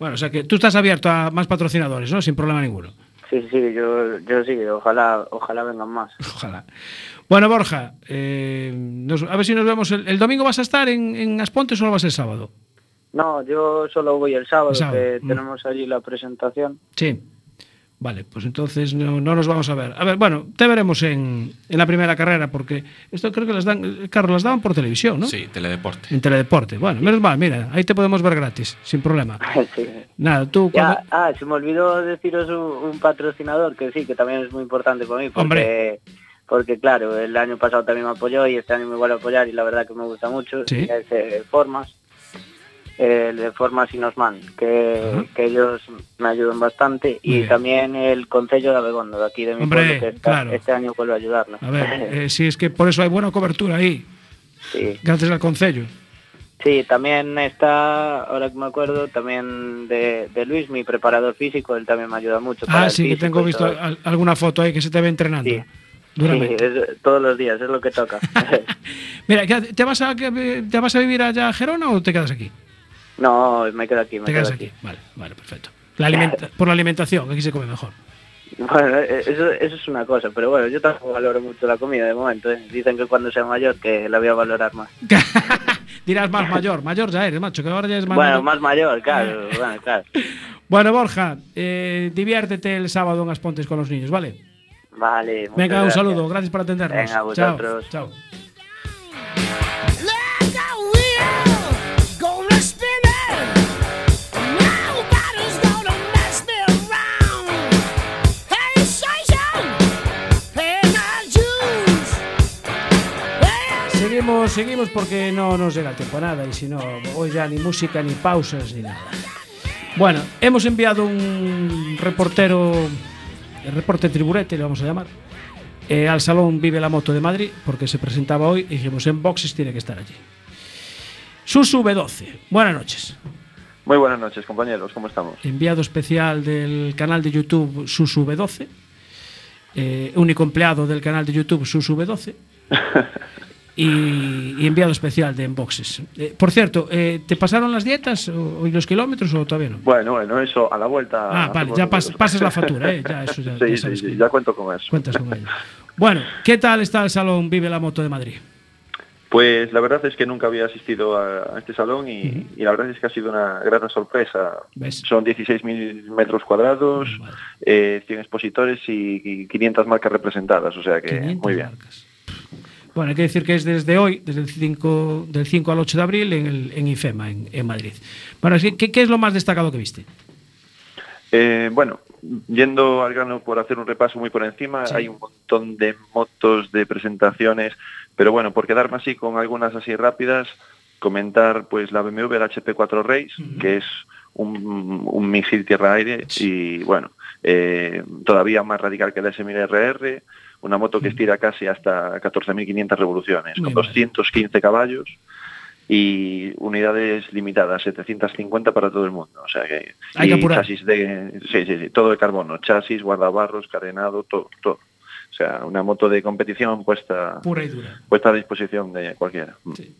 Bueno, o sea que tú estás abierto a más patrocinadores, ¿no? Sin problema ninguno. Sí, sí, yo, yo sí, ojalá, ojalá vengan más. (laughs) Ojalá. Bueno, Borja, eh, nos- a ver si nos vemos. El, el domingo vas a estar en, en Aspontes o lo vas el sábado? No, yo solo voy el sábado, El sábado, que mm. tenemos allí la presentación. Sí. Vale, pues entonces no, no nos vamos a ver. A ver, bueno, te veremos en, en la primera carrera, porque esto creo que las dan, eh, Carlos, las daban por televisión, ¿no? Sí, teledeporte. En Teledeporte. Bueno, menos mal, mira, ahí te podemos ver gratis, sin problema. (laughs) Sí. Nada, tú cuando... Ya, ah, se me olvidó deciros un, un patrocinador que sí, que también es muy importante para mí, porque, Hombre. porque claro, el año pasado también me apoyó y este año me vuelve a apoyar y la verdad que me gusta mucho. Sí. y Es eh, Formas, el de Formas y Nosman, que, que ellos me ayudan bastante Muy y bien. también el Concello de Abegondo, de aquí de mi Hombre, pueblo, que claro. este año vuelve a ayudarnos. A ver, (laughs) eh, si es que por eso hay buena cobertura ahí, sí. gracias al Concello. Sí, también está, ahora que me acuerdo, también de, de Luis, mi preparador físico, él también me ayuda mucho. para Ah, sí, que tengo visto al- alguna foto ahí que se te ve entrenando. Sí. Duramente. Sí, es- todos los días, es lo que toca. (laughs) Mira, ¿qué- ¿te vas, a, que- ¿te vas a vivir allá a Gerona o te quedas aquí? No, me quedo aquí, me Te quedo aquí. aquí. Vale, vale, perfecto. La alimenta- por la alimentación, aquí se come mejor. Bueno, eh, eso, eso es una cosa, pero bueno, yo tampoco valoro mucho la comida de momento. ¿eh? Dicen que cuando sea mayor que la voy a valorar más. (laughs) Dirás más mayor, mayor ya eres, macho, que ahora ya es más bueno, mayor. más mayor, claro, bueno, claro. (laughs) Bueno, Borja, eh, diviértete el sábado en Aspontes con los niños, ¿vale? Vale. Venga, un gracias. saludo, gracias por atendernos. Venga, Chao, vosotros. chao. Seguimos, seguimos porque no nos llega el tiempo a nada y si no, hoy ya ni música, ni pausas, ni nada. Bueno, hemos enviado un reportero, el reporte Triburete, le vamos a llamar, eh, al Salón Vive la Moto de Madrid, porque se presentaba hoy y dijimos en boxes tiene que estar allí. Susu V12, buenas noches. Muy buenas noches, compañeros, ¿cómo estamos? Enviado especial del canal de YouTube Susu V12, eh, único empleado del canal de YouTube Susu V12. (laughs) y, y enviado especial de Enboxes. Eh, por cierto, eh, ¿te pasaron las dietas o, y los kilómetros o todavía no? Bueno, bueno, eso a la vuelta. Ah, vale, ya pas- pasas la factura, ¿eh? Ya, eso ya- (laughs) sí, ya sí, sabes sí, que- ya cuento con eso. Cuentas con ello. (laughs) Bueno, ¿qué tal está el salón Vive la Moto de Madrid? Pues la verdad es que nunca había asistido a, a este salón y, y la verdad es que ha sido una grata sorpresa. ¿Ves? Son 16.000 metros cuadrados, eh, 100 expositores y, y 500 marcas representadas, o sea que 500 muy bien. marcas. Bueno, hay que decir que es desde hoy, desde el 5, del 5 al 8 de abril en, el, en IFEMA, en, en Madrid. Bueno, que, ¿qué es lo más destacado que viste? Eh, bueno, yendo al grano por hacer un repaso muy por encima, Sí. hay un montón de motos, de presentaciones, pero bueno, por quedarme así con algunas así rápidas, comentar pues la BMW, la HP4 Race, que es un, un misil tierra-aire y bueno, eh, todavía más radical que la S1000RR, una moto que estira casi hasta 14.500 revoluciones, Muy con mal. 215 caballos y unidades limitadas, 750 para todo el mundo. O sea que, Hay y chasis de, sí, sí, sí, todo de carbono, chasis, guardabarros, carenado, todo, todo. O sea, una moto de competición puesta, Pura y dura. puesta a disposición de cualquiera. Sí.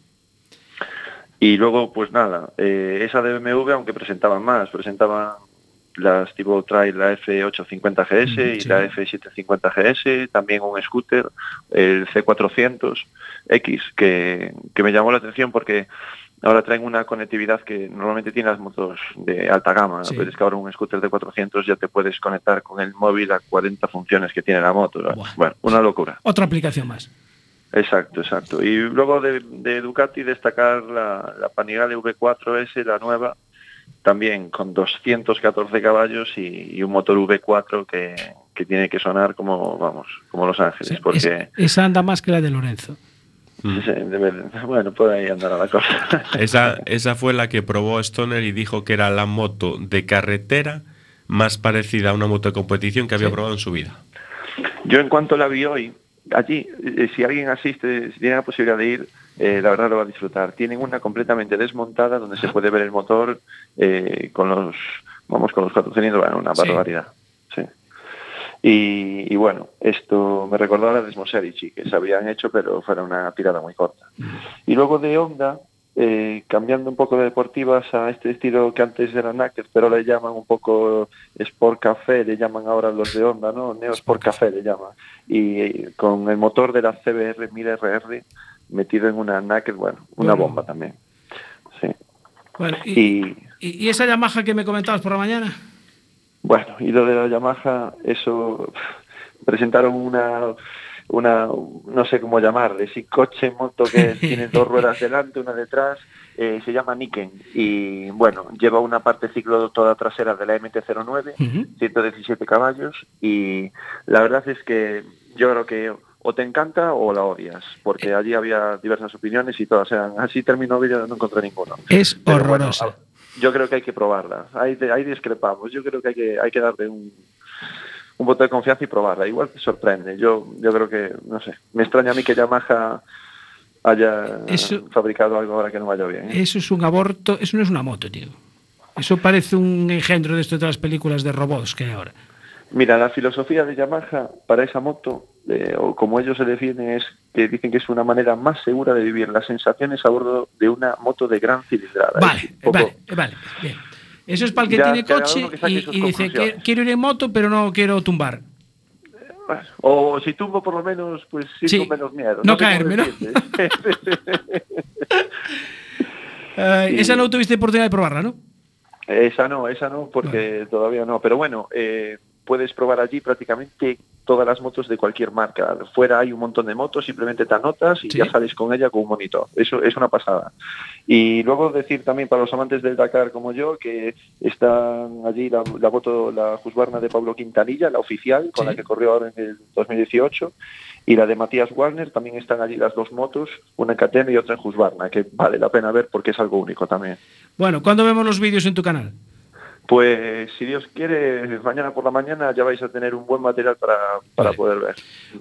Y luego, pues nada, eh, esa de BMW, aunque presentaban más, presentaban las tipo Trail, la F850 GS Mm, y la F750 GS, también un scooter, el C400X, que, que me llamó la atención porque ahora traen una conectividad que normalmente tienen las motos de alta gama, Sí. pero es que ahora un scooter de 400 ya te puedes conectar con el móvil a 40 funciones que tiene la moto. Buah. Bueno, una locura. Otra aplicación más. Exacto, exacto. Y luego de, de Ducati destacar la, la Panigale V4S, la nueva, también con 214 caballos y, y un motor V4 que, que tiene que sonar como, vamos, como Los Ángeles, Sí, porque es- esa anda más que la de Lorenzo. debe- bueno, por ahí andará la cosa. (laughs) Esa, esa fue la que probó Stoner y dijo que era la moto de carretera más parecida a una moto de competición que había Sí. probado en su vida. Yo en cuanto la vi hoy, allí, eh, si alguien asiste, si tiene la posibilidad de ir, eh, la verdad lo va a disfrutar. Tienen una completamente desmontada donde se puede ver el motor eh, con los vamos con los cuatro cilindros, bueno, una barbaridad. Sí. Y, y bueno, esto me recordó a la Desmoserici, que se habían hecho, pero fuera una tirada muy corta. Y luego de Honda, eh, cambiando un poco de deportivas a este estilo que antes era Naked, pero le llaman un poco Sport Café, le llaman ahora los de Honda, ¿no? Neo Sport Café le llaman. Y con el motor de la CBR 1000RR metido en una Naked, bueno, una Bueno. bomba también. Sí. Bueno, y, Y esa Yamaha que me comentabas por la mañana? bueno, y lo de la Yamaha, eso presentaron una una no sé cómo llamarle, si coche, moto que (laughs) tiene dos ruedas delante, una detrás, eh, se llama Niken y bueno, lleva una parte ciclo toda trasera de la MT-09, 117 caballos y la verdad es que yo creo que o te encanta o la odias, porque allí había diversas opiniones y todas eran así terminó el vídeo no encontré ninguno. Es Pero bueno, horrorosa. a- yo creo que hay que probarla. Ahí, ahí discrepamos. Yo creo que hay que, hay que darle un, un voto de confianza y probarla. Igual te sorprende. Yo, yo creo que, no sé, me extraña a mí que Yamaha haya Eso- fabricado algo ahora que no vaya bien. ¿eh? Eso es un aborto, eso no es una moto, tío. Eso parece un engendro de esto de las películas de robots que hay ahora. Mira, la filosofía de Yamaha para esa moto, eh, o como ellos se definen, es que dicen que es una manera más segura de vivir las sensaciones a bordo de una moto de gran cilindrada. Vale, un poco- vale, vale, bien. Eso es para el que Ya, tiene coche que y, y dice. "Quiero- ir en moto, pero no quiero tumbar. O si tumbo por lo menos, pues sí, Sí, con menos miedo. no caerme, ¿no? Eh, (laughs) Sí. Esa no tuviste oportunidad de probarla, ¿no? Esa no, esa no, porque todavía no. Pero bueno, eh, puedes probar allí prácticamente todas las motos de cualquier marca. Fuera hay un montón de motos, simplemente te anotas y Sí. ya sales con ella con un monitor. Eso es una pasada. Y luego decir también para los amantes del Dakar como yo que están allí la, la moto, la Husqvarna de Pablo Quintanilla, la oficial, con Sí. la que corrió ahora en el 2018, y la de Matías Warner, también están allí las dos motos, una en KTM y otra en Husqvarna, que vale la pena ver porque es algo único también. Bueno, ¿cuándo vemos los vídeos en tu canal? Pues si Dios quiere, mañana por la mañana ya vais a tener un buen material para, para Vale. poder ver.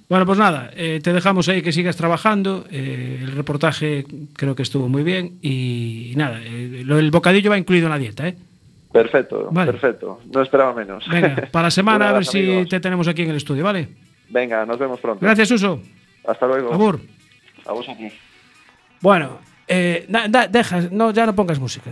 Bueno, pues nada, eh, te dejamos ahí que sigas trabajando. eh, el reportaje creo que estuvo muy bien. Y, nada, eh, lo del bocadillo va incluido en la dieta, ¿eh? Perfecto, Vale. perfecto. No esperaba menos. Venga, (laughs) para la semana a ver si te tenemos aquí en el estudio, ¿vale? Venga, nos vemos pronto. Gracias, Uso. Hasta luego. Abur. A vos aquí. Bueno, eh, da- da- deja, no, ya no pongas música.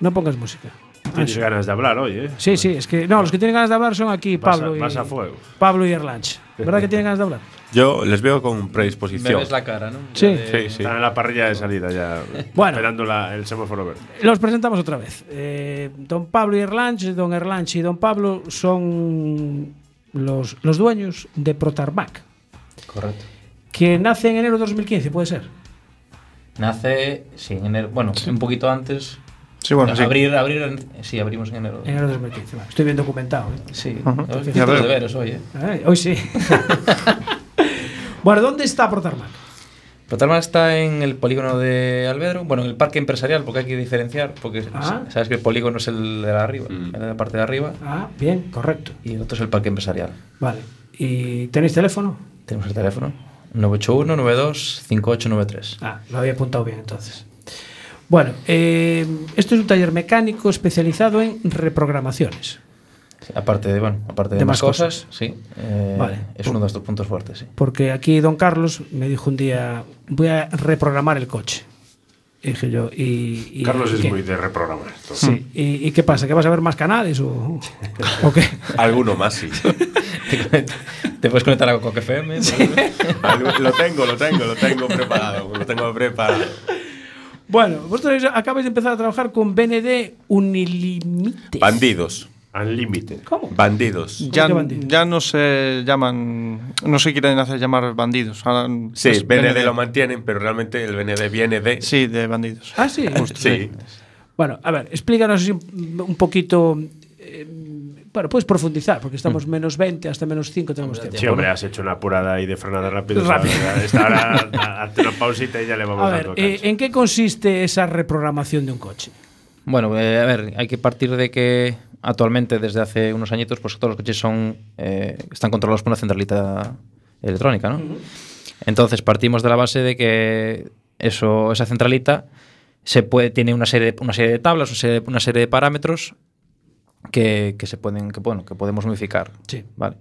No pongas música. Tienes ganas de hablar hoy, ¿eh? Sí, sí, es que no, los que tienen ganas de hablar son aquí Vas a- Pablo y vas a fuego. Pablo y Erlanch. ¿Verdad que tienen ganas de hablar? (laughs) Yo les veo con Me predisposición. ves la cara, ¿no? Sí. De- Sí, sí. Están en la parrilla de salida ya, (laughs) Bueno. esperando la- el semáforo verde. Los presentamos otra vez. Eh, don Pablo y Erlanch, don Erlanch y don Pablo son los, los dueños de Protarmac, Correcto. que nace en enero de 2015, puede ser. Nace, sí, en enero. Bueno, un poquito antes. Sí, bueno, sí. abrir, abrir, en- sí, abrimos en enero. Enero de 2015. Bueno, estoy bien documentado. ¿eh? Sí, los deberes hoy, ¿eh? Ay, hoy sí. (laughs) bueno, ¿dónde está Protarmac? Protalma está en el polígono de Albedro, bueno, en el parque empresarial, porque hay que diferenciar, porque Ah. sabes que el polígono es el de la arriba, Mm. el de la parte de arriba, Ah, bien, correcto. y el otro es el parque empresarial. Vale. ¿Y tenéis teléfono? Tenemos el teléfono 981-92-5893. Ah, lo había apuntado bien entonces. Bueno, eh, esto es un taller mecánico especializado en reprogramaciones. Sí, aparte de, bueno, aparte de, De más cosas, sí, eh, Vale. es uno de nuestros puntos fuertes, sí. Porque aquí don Carlos me dijo un día, voy a reprogramar el coche. Y dije yo, y... y- Carlos ¿y es qué? muy de reprogramar. esto. Sí, ¿Y, y qué pasa? ¿Que vas a ver más canales o, o qué? (laughs) Alguno más, sí. (laughs) te, puedes conectar a Coque FM. (laughs) Algo- lo tengo, lo tengo, lo tengo preparado. Lo tengo preparado. Bueno, vosotros acabáis de empezar a trabajar con BND Unilimited. Bandidos. Unlimited. ¿Cómo? Bandidos. Ya, bandido? ya no se llaman, no se quieren hacer llamar bandidos. ahora Sí, es BND lo mantienen, pero realmente el BND viene de. Sí, de bandidos. Ah, sí. Sí. Bueno, a ver, explícanos un poquito. Bueno, puedes profundizar, porque estamos menos 20 hasta menos 5 tenemos tiempo. Sí, hombre, has hecho una apurada ahí de frenada rápido. Rápido. Esta hora, (laughs) hazte una pausita y ya le vamos A ver, eh. ¿en qué consiste esa reprogramación de un coche? Bueno, eh, a ver, hay que partir de que actualmente, desde hace unos añitos, pues todos los coches son eh, están controlados por una centralita electrónica, ¿no? Entonces partimos de la base de que eso, esa centralita se puede, tiene una serie, de, una serie de tablas, una serie, una serie de parámetros que, que se pueden, que bueno, que podemos modificar. Sí. Vale.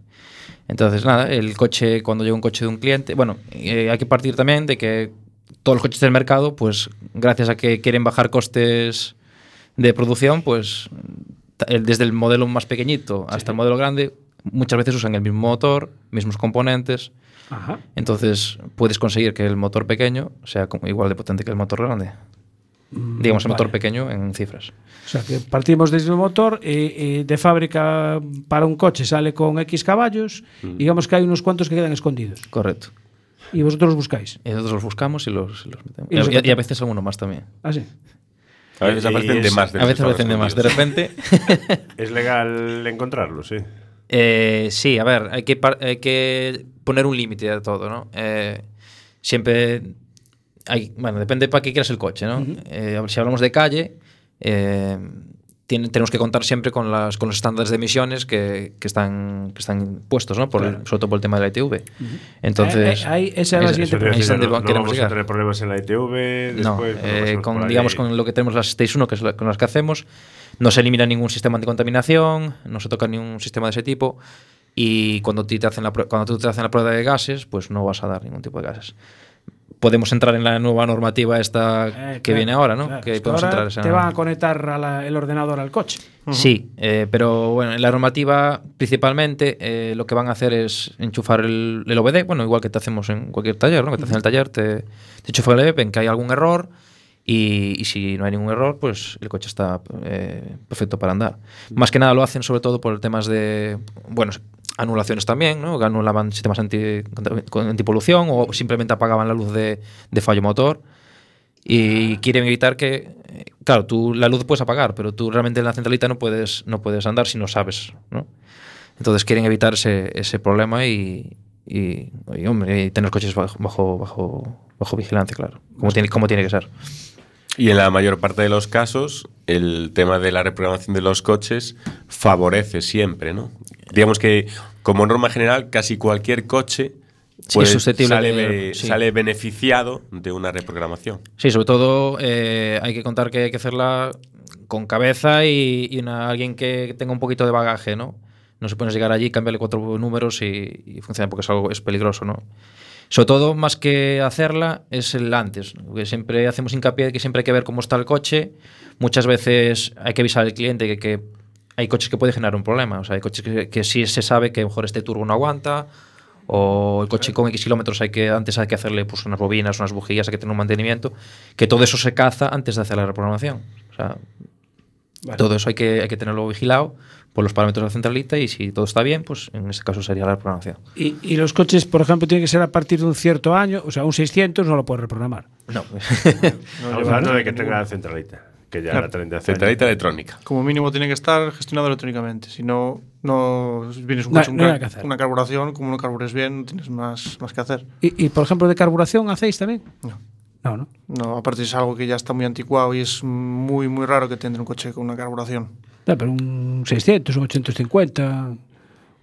Entonces, nada, el coche, cuando llega un coche de un cliente, bueno, eh, hay que partir también de que todos los coches del mercado, pues gracias a que quieren bajar costes de producción, pues el- desde el modelo más pequeñito hasta el modelo grande, muchas veces usan el mismo motor, mismos componentes. Ajá. Entonces puedes conseguir que el motor pequeño sea igual de potente que el motor grande. Digamos, el motor vale. pequeño en cifras. O sea, que partimos desde el motor eh, eh, de fábrica para un coche sale con X caballos, digamos que hay unos cuantos que quedan escondidos. Correcto. Y vosotros los buscáis. Y nosotros los buscamos y los, y los metemos. Y los Y, a- y a veces alguno más también. Ah, sí. A veces aparecen de más. de A veces aparecen de más. De repente. (laughs) Es legal encontrarlo, sí. Eh, sí, a ver, hay que, hay que poner un límite a todo, ¿no? Eh, siempre hay, bueno, depende para qué quieras el coche, ¿no? Eh, si hablamos de calle, eh, tiene- tenemos que contar siempre con, las, con los estándares de emisiones que, que están, que están puestos, ¿no? Por el- Claro. sobre todo por el tema de la ITV. Entonces, Eh, eh, ahí- esa es la siguiente no, no queremos tener problemas en la ITV. No, Después, cuando eh, con, digamos con lo que tenemos las Stage 1, que es la- con las que hacemos, no se elimina ningún sistema anticontaminación, no se toca ningún sistema de ese tipo y cuando, te hacen la, cuando tú te hacen la prueba de gases, pues no vas a dar ningún tipo de gases. Podemos entrar en la nueva normativa esta Eh, que claro, viene ahora, ¿no? claro. Que Es que podemos ahora entrar esa- te van a conectar a la- el ordenador al coche. Sí, eh, pero bueno, en la normativa principalmente eh, lo que van a hacer es enchufar el, el OBD, bueno, igual que te hacemos en cualquier taller, ¿no? Que te hacen en el taller, te, te enchufa el OBD, ven que hay algún error y, y si no hay ningún error, pues el coche está eh, perfecto para andar. Más que nada lo hacen sobre todo por temas de, bueno, anulaciones también, ¿no? Que anulaban sistemas anti, antipolución o simplemente apagaban la luz de, de fallo motor y quieren evitar que claro tú la luz puedes apagar pero tú realmente en la centralita no puedes no puedes andar si no sabes ¿no? entonces quieren evitar ese, ese problema y, y, y, hombre y tener coches bajo bajo bajo, bajo vigilancia claro como tiene como tiene que ser Y en la mayor parte de los casos, el tema de la reprogramación de los coches favorece siempre, ¿no? Digamos que, como norma general, casi cualquier coche Sí, pues, es susceptible sale, de- sí. sale beneficiado de una reprogramación. Sí, sobre todo eh, hay que contar que hay que hacerla con cabeza y, y una- alguien que tenga un poquito de bagaje, ¿no? No se puede llegar allí, cambiarle cuatro números y, y funciona porque es algo es peligroso, ¿no? Sobre todo, más que hacerla, es el antes. Porque siempre hacemos hincapié de que siempre hay que ver cómo está el coche. Muchas veces hay que avisar al cliente que, que hay coches que puede generar un problema. O sea, hay coches que, que sí se sabe que mejor este turbo no aguanta, o el coche con X kilómetros hay que antes hay que hacerle pues, unas bobinas, unas bujías, hay que tener un mantenimiento, que todo eso se caza antes de hacer la reprogramación. O sea, todo eso hay que, hay que tenerlo vigilado por los parámetros de la centralita y si todo está bien, pues en ese caso sería la reprogramación. Y, y los coches, por ejemplo, tienen que ser a partir de un cierto año, o sea, un 600 no lo puedes reprogramar. No. (laughs) Estamos hablando de que tenga la centralita. Que ya Claro. la Centralita años. electrónica. Como mínimo tiene que estar gestionado electrónicamente. Si no, no vienes un No- coche, un no hacer. una carburación, como no carbures bien, no tienes más, más que hacer. Y, y, por ejemplo, de carburación hacéis también? No. No, no. No, aparte es algo que ya está muy anticuado y es muy, muy raro que te entre un coche con una carburación. No, pero un 600, un 850,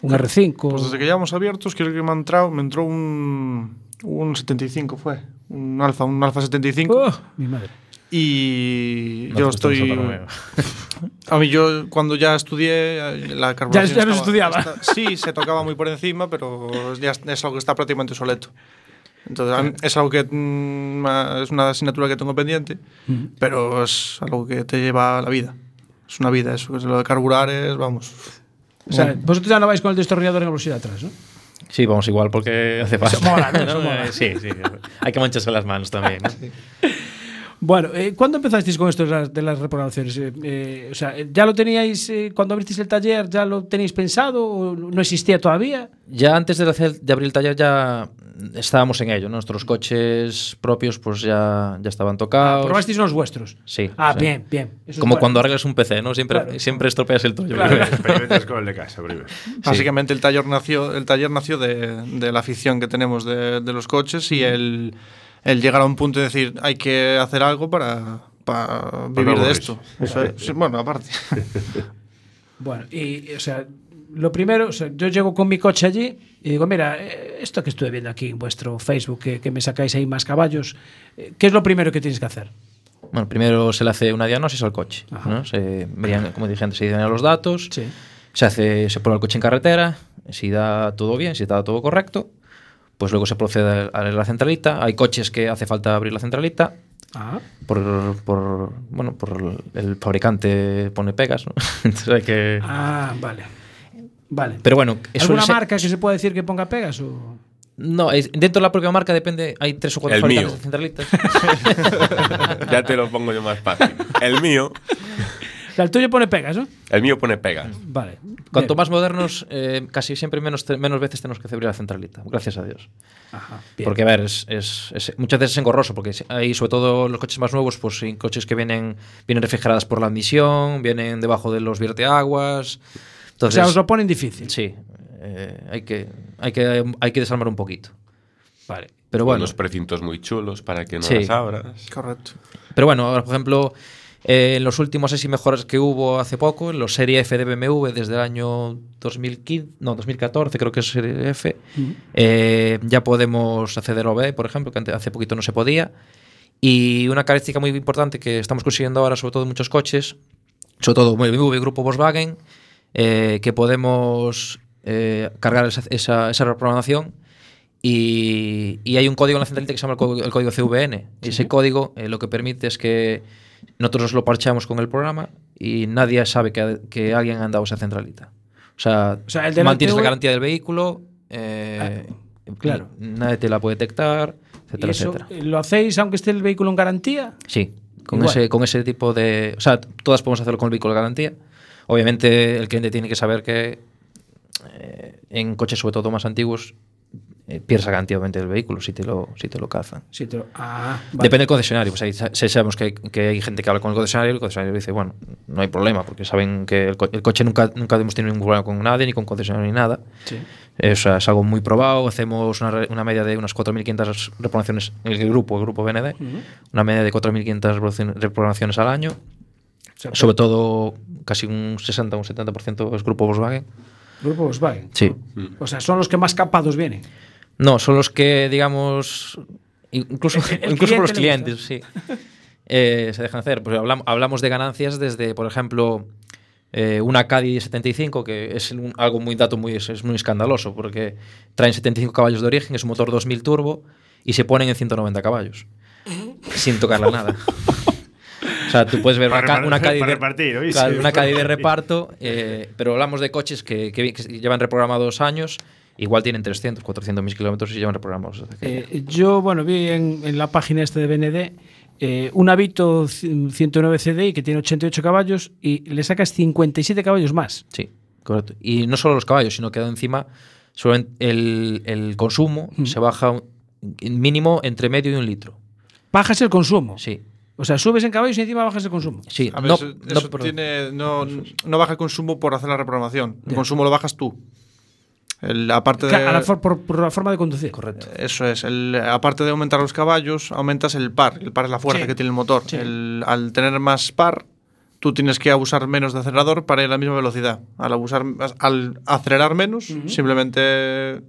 un R5. Pues desde que llevamos abiertos, creo que me ha entrado, me entró un, un 75, fue. Un Alfa, un Alfa 75. Oh, mi madre. Y No yo estoy. (laughs) A mí, yo cuando ya estudié, la carburación. ya no se estaba- estudiaba. está- sí, se tocaba muy por encima, pero ya es algo que está prácticamente obsoleto. Entonces, es algo que mm, es una asignatura que tengo pendiente, pero es algo que te lleva a la vida. Es una vida eso, que es lo de carburar es, vamos. O sea, vosotros ya no vais con el destornillador en el bolsillo de atrás, ¿no? Sí, vamos igual porque hace falta. Eso mola. Eso (laughs) mola. Sí, sí. Hay que mancharse las manos también. ¿no? (laughs) Bueno, eh, ¿cuándo empezasteis con esto de las, de las reprogramaciones? Eh, eh, o sea, ¿ya lo teníais eh, cuando abristeis el taller? ¿Ya lo tenéis pensado o no existía todavía? Ya antes de, hacer- de abrir el taller ya estábamos en ello. ¿no? Nuestros coches propios pues ya, ya estaban tocados. ¿Probasteis unos vuestros? Sí. Ah, sí. bien, bien. Eso es Como bueno. cuando arreglas un PC, ¿no? Siempre, Claro. siempre estropeas el tuyo. Claro. Experimentas con el de casa primero. Básicamente el taller nació, el taller nació de, de la afición que tenemos de, de los coches y el, el llegar a un punto de decir hay que hacer algo para, para vivir de esto. Eso es- sí, bueno, aparte. (laughs) Bueno, y, o sea, lo primero, o sea, yo llego con mi coche allí y digo, mira, eh, esto que estuve viendo aquí en vuestro Facebook, que, que me sacáis ahí más caballos, eh, ¿qué es lo primero que tienes que hacer? Bueno, primero se le hace una diagnosis al coche. ¿no? Se verían, como dije antes, se idean los datos, se, hace, se pone el coche en carretera, si da todo bien, si está todo correcto, pues luego se procede a la centralita. Hay coches que hace falta abrir la centralita. Ah. Por, por, bueno, por el fabricante pone pegas, ¿no? (laughs) Entonces hay que... Ah, vale. Vale. Pero bueno, eso ¿Alguna marca que se puede decir que ponga pegas? O... No, es- dentro de la propia marca depende, hay tres o cuatro El fabricantes mío. de centralitas. (laughs) ya te lo pongo yo más fácil. El mío, O sea, el tuyo pone pegas, ¿no? el mío pone pegas. Vale. Cuanto más modernos, eh, casi siempre menos, menos veces tenemos que abrir la centralita, gracias a Dios. bien. Porque, a ver, es, es- es- muchas veces es engorroso, porque hay, sobre todo los coches más nuevos, pues hay coches que vienen, vienen refrigeradas por la admisión, vienen debajo de los vierteaguas. Entonces, o sea, os lo ponen difícil. Sí, eh, hay, que, hay, que, hay que desarmar un poquito. Vale. Pero Con bueno. Los precintos muy chulos para que no Sí. las abras. Correcto. Pero bueno, ahora, por ejemplo, eh, en los últimos así mejoras que hubo hace poco, en los Serie F de BMW desde el año 2015, no, 2014 creo que es Serie F, eh, ya podemos acceder a OB, por ejemplo, que hace poquito no se podía. Y una característica muy importante que estamos consiguiendo ahora, sobre todo en muchos coches, sobre todo BMW y Grupo Volkswagen, eh, que podemos eh, cargar esa, esa, esa reprogramación y, y hay un código en la centralita que se llama el código, el código CVN. Y ese código eh, lo que permite es que nosotros lo parchamos con el programa y nadie sabe que, que alguien ha andado esa centralita. O sea, O sea, el mantienes la garantía del vehículo, eh, claro. nadie te la puede detectar, etcétera, ¿Y eso etcétera. eh, lo hacéis aunque esté el vehículo en garantía? Sí, con Igual. ese, con ese tipo de... O sea, todas podemos hacerlo con el vehículo de garantía. Obviamente el cliente tiene que saber que eh, en coches sobre todo más antiguos eh, pierdes la obviamente del vehículo si te lo, si te lo cazan. Sí, te lo- Ah, vale. Depende del concesionario. Pues ahí sabemos que, que hay gente que habla con el concesionario y el concesionario dice, bueno, no hay problema, porque saben que el, co- el coche nunca, nunca hemos tenido ningún problema con nadie, ni con concesionario ni nada. Sí. Eh, o sea, es algo muy probado. Hacemos una, una media de unas 4.500 reprogramaciones en el grupo, el grupo BND. Una media de 4.500 reproducción- reprogramaciones al año. Sobre todo, casi un 60 o un 70% es grupo Volkswagen. Grupo Volkswagen. Sí. O sea, son los que más capados vienen. No, son los que, digamos, incluso, (laughs) El incluso por los clientes, sí. Eh, se dejan hacer. Pues hablamos, hablamos de ganancias desde, por ejemplo, eh, una Caddy 75, que es un- algo muy dato muy, es, es muy escandaloso, porque traen 75 caballos de origen, es un motor 2000 turbo, y se ponen en 190 caballos, sin tocarla nada. (laughs) O sea, tú puedes ver Para una, para de, repartir, ¿oíste? claro, una Caddy de reparto, eh, pero hablamos de coches que, que- que llevan reprogramados años, igual tienen 300, 400 mil kilómetros y llevan reprogramados. Eh, yo, bueno, vi en, en la página esta de BND eh, un Avito c- 109 CDI que tiene 88 caballos y le sacas 57 caballos más. Sí, correcto. Y no solo los caballos, sino que encima el, el consumo se baja mínimo entre medio y un litro. Bajas el consumo. Sí. O sea, subes en caballos y encima bajas el consumo. Sí, A ver, eso, eso tiene, no, no baja el consumo por hacer la reprogramación. El consumo lo bajas tú. El, aparte de, la for- por, por la forma de conducir. Correcto. Eso es. El, aparte de aumentar los caballos, aumentas el par. El par es la fuerza Sí. que tiene el motor. El- al tener más par, tú tienes que abusar menos de acelerador para ir a la misma velocidad. Al abusar, al acelerar menos, simplemente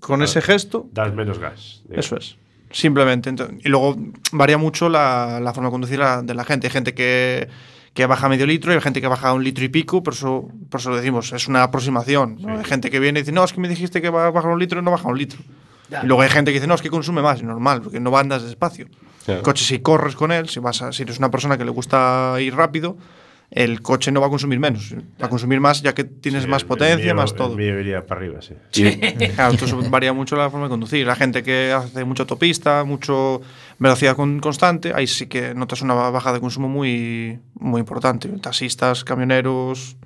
con ese gesto, Das menos gas. digamos. eso es. Simplemente. Y luego varía mucho la, la forma de conducir la- de la gente. Hay gente que, que baja medio litro y hay gente que baja un litro y pico, por eso, por eso lo decimos, es una aproximación. ¿no? Hay gente que viene y dice, no, es que me dijiste que va a bajar un litro y no baja un litro. Y luego hay gente que dice, no, es que consume más, y normal, porque no andas despacio. Claro. El coche, si corres con él, si, vas a- si eres una persona que le gusta ir rápido, el coche no va a consumir menos, va a consumir más ya que tienes Sí, más el- potencia, el mío- más todo. El mío iría para arriba, sí. Claro, entonces varía mucho la forma de conducir. La gente que hace mucha autopista, mucho velocidad con- constante, ahí sí que notas una bajada de consumo muy, muy importante. Taxistas, camioneros,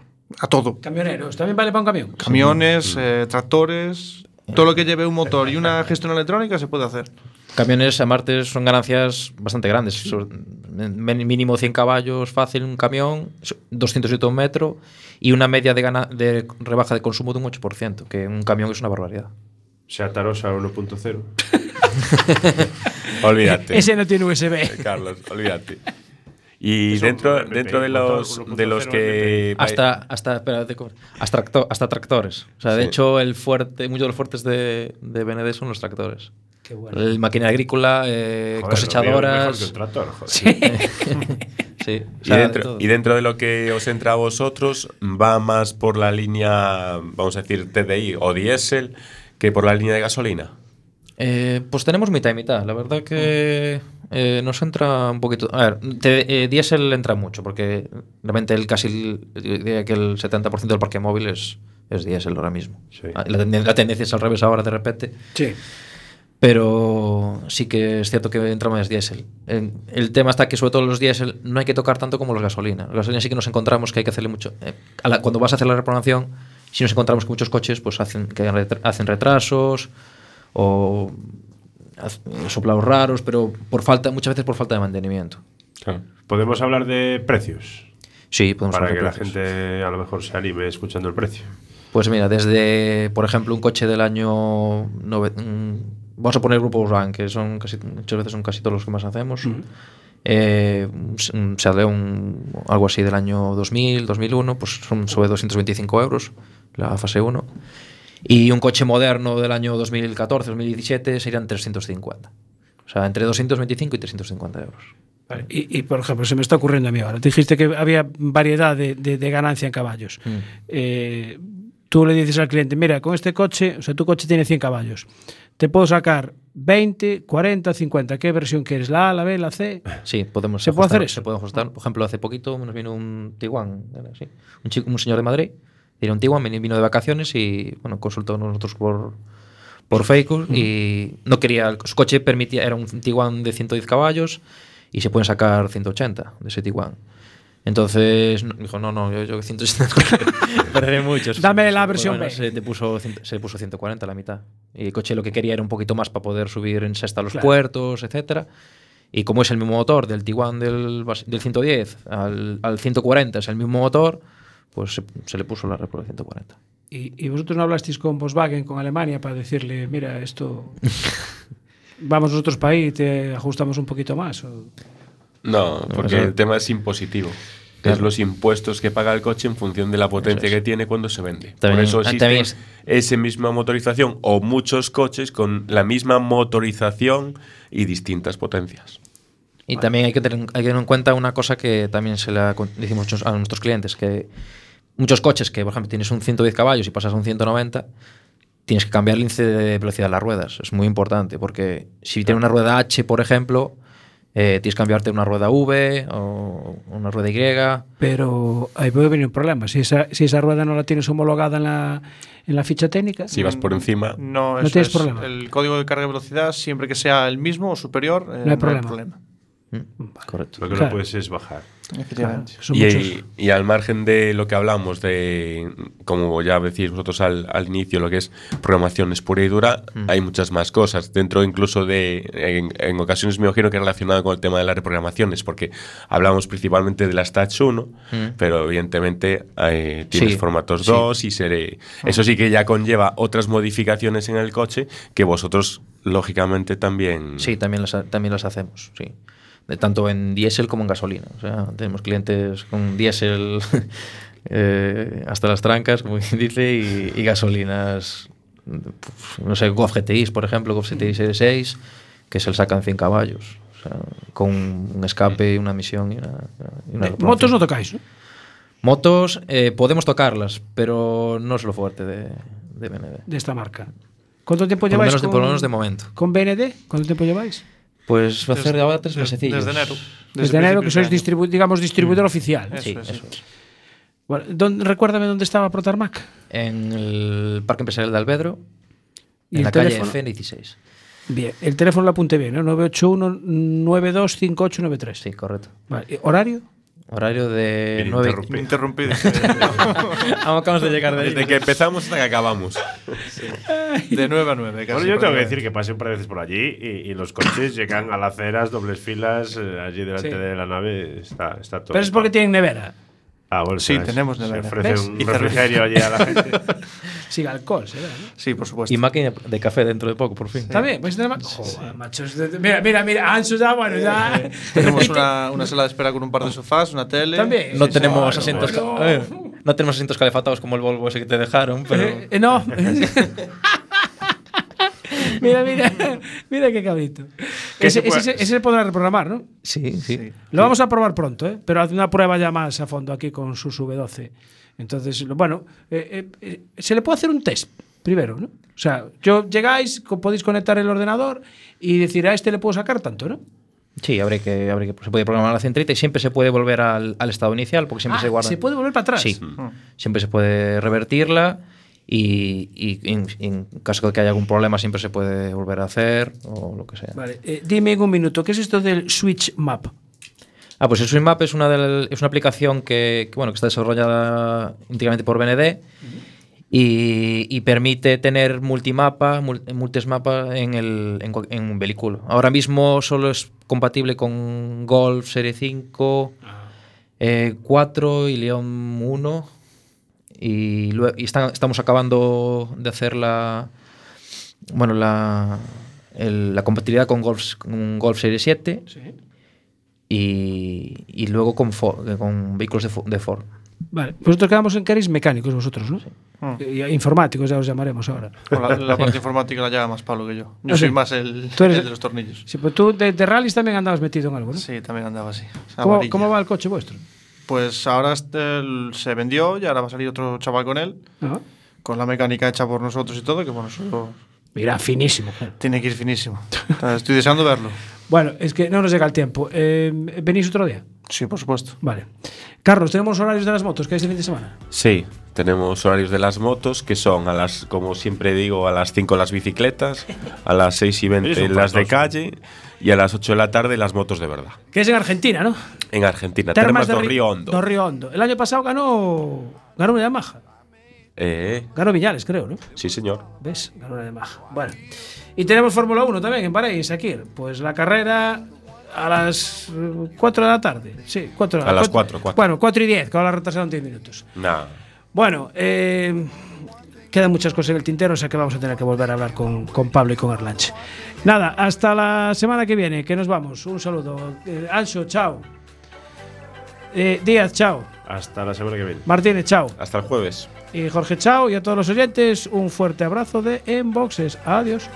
a todo. Camioneros, ¿también vale para un camión? Camiones, eh, tractores, todo lo que lleve un motor y una gestión electrónica se puede hacer. Camiones a Marte son ganancias bastante grandes. Men- Mínimo 100 caballos fácil un camión, 200 litros un metro y una media de, gana- de rebaja de consumo de un 8%, que un camión es una barbaridad. Sea Tarosa 1.0. Olvídate. Ese no tiene USB. Carlos, olvídate. Y dentro, dentro de los, 1.0 de los que... Hasta, hasta, hasta, hasta tractores. O sea, de Sí. hecho, el fuerte, muchos de los fuertes de, de BND son los tractores. El maquinaria agrícola, eh, Joder, cosechadoras. mejor que joder. sí. (laughs) o Y sea, dentro, todo. y dentro de lo que os entra a vosotros, va más por la línea, vamos a decir, TDI o diésel que por la línea de gasolina. Eh, pues tenemos mitad y mitad. La verdad que eh, nos entra un poquito. A ver, te- eh, diésel entra mucho, porque realmente el casi diría que el 70% del parque móvil es, es diésel ahora mismo. Ah, La, la tendencia es al revés ahora de repente. Sí. Pero sí que es cierto que entra más diésel. El, el tema está que sobre todo los diésel no hay que tocar tanto como los gasolina. Los gasolina sí que nos encontramos que hay que hacerle mucho. eh, a la- cuando vas a hacer la reprogramación, si nos encontramos que muchos coches pues hacen, que hacen retrasos o soplados raros, pero por falta, muchas veces por falta de mantenimiento. ¿Podemos hablar de precios? Sí, podemos Para hablar que de la precios. gente a lo mejor se anime escuchando el precio. Pues mira, desde, por ejemplo, un coche del año. Vamos a poner Grupo Urban, que son casi, muchas veces son casi todos los que más hacemos. Eh, un Seat León, algo así del año 2000, 2001, pues son sobre 225 euros, la fase 1. Y un coche moderno del año 2014, 2017 serían 350. O sea, entre 225 y 350 euros. Vale, Y, y, por ejemplo, se me está ocurriendo a mí ahora. Te dijiste que había variedad de, de- de ganancia en caballos. Mm. Eh, tú le dices al cliente, mira, con este coche, o sea, tu coche tiene 100 caballos. Te puedo sacar 20, 40, 50. ¿Qué versión quieres? ¿La A, la B, la C? Sí, podemos ¿Se puede ajustar- hacer eso? Se puede ajustar. Por ejemplo, hace poquito nos vino un Tiguan, así, un, chico, un señor de Madrid, era un Tiguan, vino de vacaciones y bueno, consultó con nosotros por, por Facebook y no quería, su coche permitía, era un Tiguan de 110 caballos y se pueden sacar 180 de ese Tiguan. Entonces no- dijo, no, no, yo, yo 180 perderé muchos. Dame la versión bueno, B. Se, te puso, se puso 140 a la mitad. Y el coche lo que quería era un poquito más para poder subir en sexta a los Claro. puertos, etcétera. Y como es el mismo motor del Tiguan del, del 110 al, al 140, es el mismo motor, pues se, se le puso la Repro de 140. ¿Y, y vosotros no hablasteis con Volkswagen, con Alemania, para decirle, mira, esto... (laughs) Vamos nosotros para ahí y te ajustamos un poquito más? o- No, porque el tema es impositivo. que Claro. Es los impuestos que paga el coche en función de la potencia es. que tiene cuando se vende. Por eso ah, existe es- esa misma motorización o muchos coches con la misma motorización y distintas potencias. Y también hay que, tener, hay que tener en cuenta una cosa que también se le acon- decimos a nuestros clientes, que muchos coches que, por ejemplo, tienes un 110 caballos y pasas a un 190, tienes que cambiar el índice de velocidad de las ruedas. Es muy importante, porque si tiene una rueda H, por ejemplo, eh, tienes que cambiarte una rueda V o una rueda Y. Pero ahí puede venir un problema. Si esa, si esa rueda no la tienes homologada en la, en la ficha técnica... Si vas por encima, No, No tienes es problema. El código de carga y velocidad, siempre que sea el mismo o superior, eh, No hay problema. Correcto. Lo que Claro. no puedes es bajar. Efectivamente. Y, muchos- y al margen de lo que hablamos de, como ya decís vosotros al, al inicio, lo que es programaciones pura y dura, hay muchas más cosas. Dentro incluso de, en, en ocasiones me imagino que relacionado con el tema de las reprogramaciones, porque hablamos principalmente de las Touch 1, Mm. pero evidentemente eh, tienes Sí, formatos sí. 2 y seré... Eso sí que ya conlleva otras modificaciones en el coche que vosotros, lógicamente, también... Sí, también las, ha- también las hacemos, sí. De, tanto en diésel como en gasolina. O sea, tenemos clientes con diésel (laughs) eh, hasta las trancas, como (laughs) quien dice, y, y gasolinas, pues, no sé, Golf GTIs, por ejemplo, Golf GTI Serie 6, que se le sacan 100 caballos. O sea, con un escape, una emisión y una, y una Eh, motos no tocáis, ¿no? Motos eh, podemos tocarlas, pero no es lo fuerte de, de BND. De esta marca. ¿Cuánto tiempo Por lleváis menos de- con, por lo menos de momento. con BND? ¿Cuánto tiempo lleváis? Pues va a ser Desde- ahora tres mesecillos. Desde enero. Desde, enero que sois, distribu- digamos, distribuidor oficial. Eso Sí, es, eso sí. es. Bueno, ¿dónde- recuérdame dónde estaba Protarmac. En el Parque Empresarial de Albedro, ¿Y en el la calle teléfono? F16. Bien, el teléfono lo apunté bien, ¿no? 981-925893. Sí, correcto. Vale, ¿y ¿Horario? Horario de Bien 9 interrumpido. (laughs) Interrumpido. Acabamos de llegar de ahí. Desde que empezamos hasta que acabamos. de 9 a 9. Bueno, yo tengo que decir que pasé un par de veces por allí y, y los coches llegan a las aceras, dobles filas, eh, allí delante Sí. de la nave está, está todo. Pero es porque tienen nevera. Ah, bueno, Sí, tenemos Se nevera. ofrece ¿Ves? un refrigerio allí a la gente. (laughs) Sin alcohol, será, ¿no? Sí, por supuesto. Y máquina de café dentro de poco, por fin. ¿Está bien? ¿Vais a tener ma- Joder, macho, es de- Mira, mira, mira, Ansu ya, bueno, ya. Tenemos una, una sala de espera con un par de sofás, una tele. También. No Sí, tenemos asientos bueno. eh, no tenemos asientos calefatados como el Volvo ese que te dejaron, pero Eh, eh, no. (laughs) (laughs) mira, mira, (laughs) (laughs) mira qué cabrito. Que Ese, ese- ese se podrá reprogramar, ¿no? Sí, sí. Lo vamos a probar pronto, ¿eh? pero haz una prueba ya más a fondo aquí con su V12. Entonces, lo- bueno, eh, eh, eh, se le puede hacer un test primero, ¿no? O sea, yo llegáis, podéis conectar el ordenador y decir a este le puedo sacar tanto, ¿no? Sí, habría que, habría que se puede programar la centrita y siempre se puede volver al, al estado inicial porque siempre Ah, se guarda. se puede volver para atrás. Sí, siempre se puede revertirla y, y en, en caso de que haya algún problema siempre se puede volver a hacer o lo que sea. Vale, eh, dime en un minuto, ¿qué es esto del Switch Map? Ah, pues el SwingMap es una, del- es una aplicación que, que, bueno, que está desarrollada íntegramente por BND y, y permite tener multimapa, mul- multismapa en, el, en, en un vehículo. Ahora mismo solo es compatible con Golf Serie 5, eh, 4 y León 1. Y, lue- y están- estamos acabando de hacer la, bueno, la, el- la compatibilidad con Golf, con Golf Serie 7 y, y luego con, Ford- con vehículos de, de Ford. Vale, vosotros quedamos en que erais mecánicos vosotros, ¿no? Informáticos ya os llamaremos ahora. La, la (laughs) parte informática la lleva más Pablo que yo. Yo Ah, soy sí. más el, Tú eres- el de los tornillos. Sí, pues tú de, de rallies también andabas metido en algo, ¿no? Sí, también andaba así. ¿Cómo, cómo va el coche vuestro? Pues ahora este, el- se vendió y ahora va a salir otro chaval con él, con la mecánica hecha por nosotros y todo, que bueno, eso Mira, finísimo. tiene que ir finísimo. Estoy deseando verlo. (laughs) Bueno, es que no nos llega el tiempo. Eh, ¿Venís otro día? Sí, por supuesto. Vale. Carlos, tenemos horarios de las motos que hay este fin de semana. Sí, tenemos horarios de las motos que son a las, como siempre digo, a las 5 las bicicletas, a las 6 y Ellos 20 son las de calle y a las 8 de la tarde las motos de verdad. Que es en Argentina, ¿no? En Argentina, Termas, de do Ri- Río Hondo. do Río Hondo. El año pasado ganó, ganó una Yamaha. Eh, Ganó Viñales, creo, ¿no? sí, señor. ¿Ves? Ganó una Yamaha. Bueno. Y tenemos Fórmula 1 también en París, aquí. Pues la carrera a las 4 de la tarde. Sí, 4 A las 4, 4. Bueno, 4 y 10, que ahora retrasaron 10 minutos. Nah. Bueno, eh, quedan muchas cosas en el tintero, o sea que vamos a tener que volver a hablar con, con Pablo y con Arlanche. Nada, hasta la semana que viene, que nos vamos. Un saludo. Eh, Ancho, chao. Eh, Díaz, chao. Hasta la semana que viene. Martínez, chao. Hasta el jueves. Y Jorge, chao. Y a todos los oyentes, un fuerte abrazo de Enboxes. Adiós.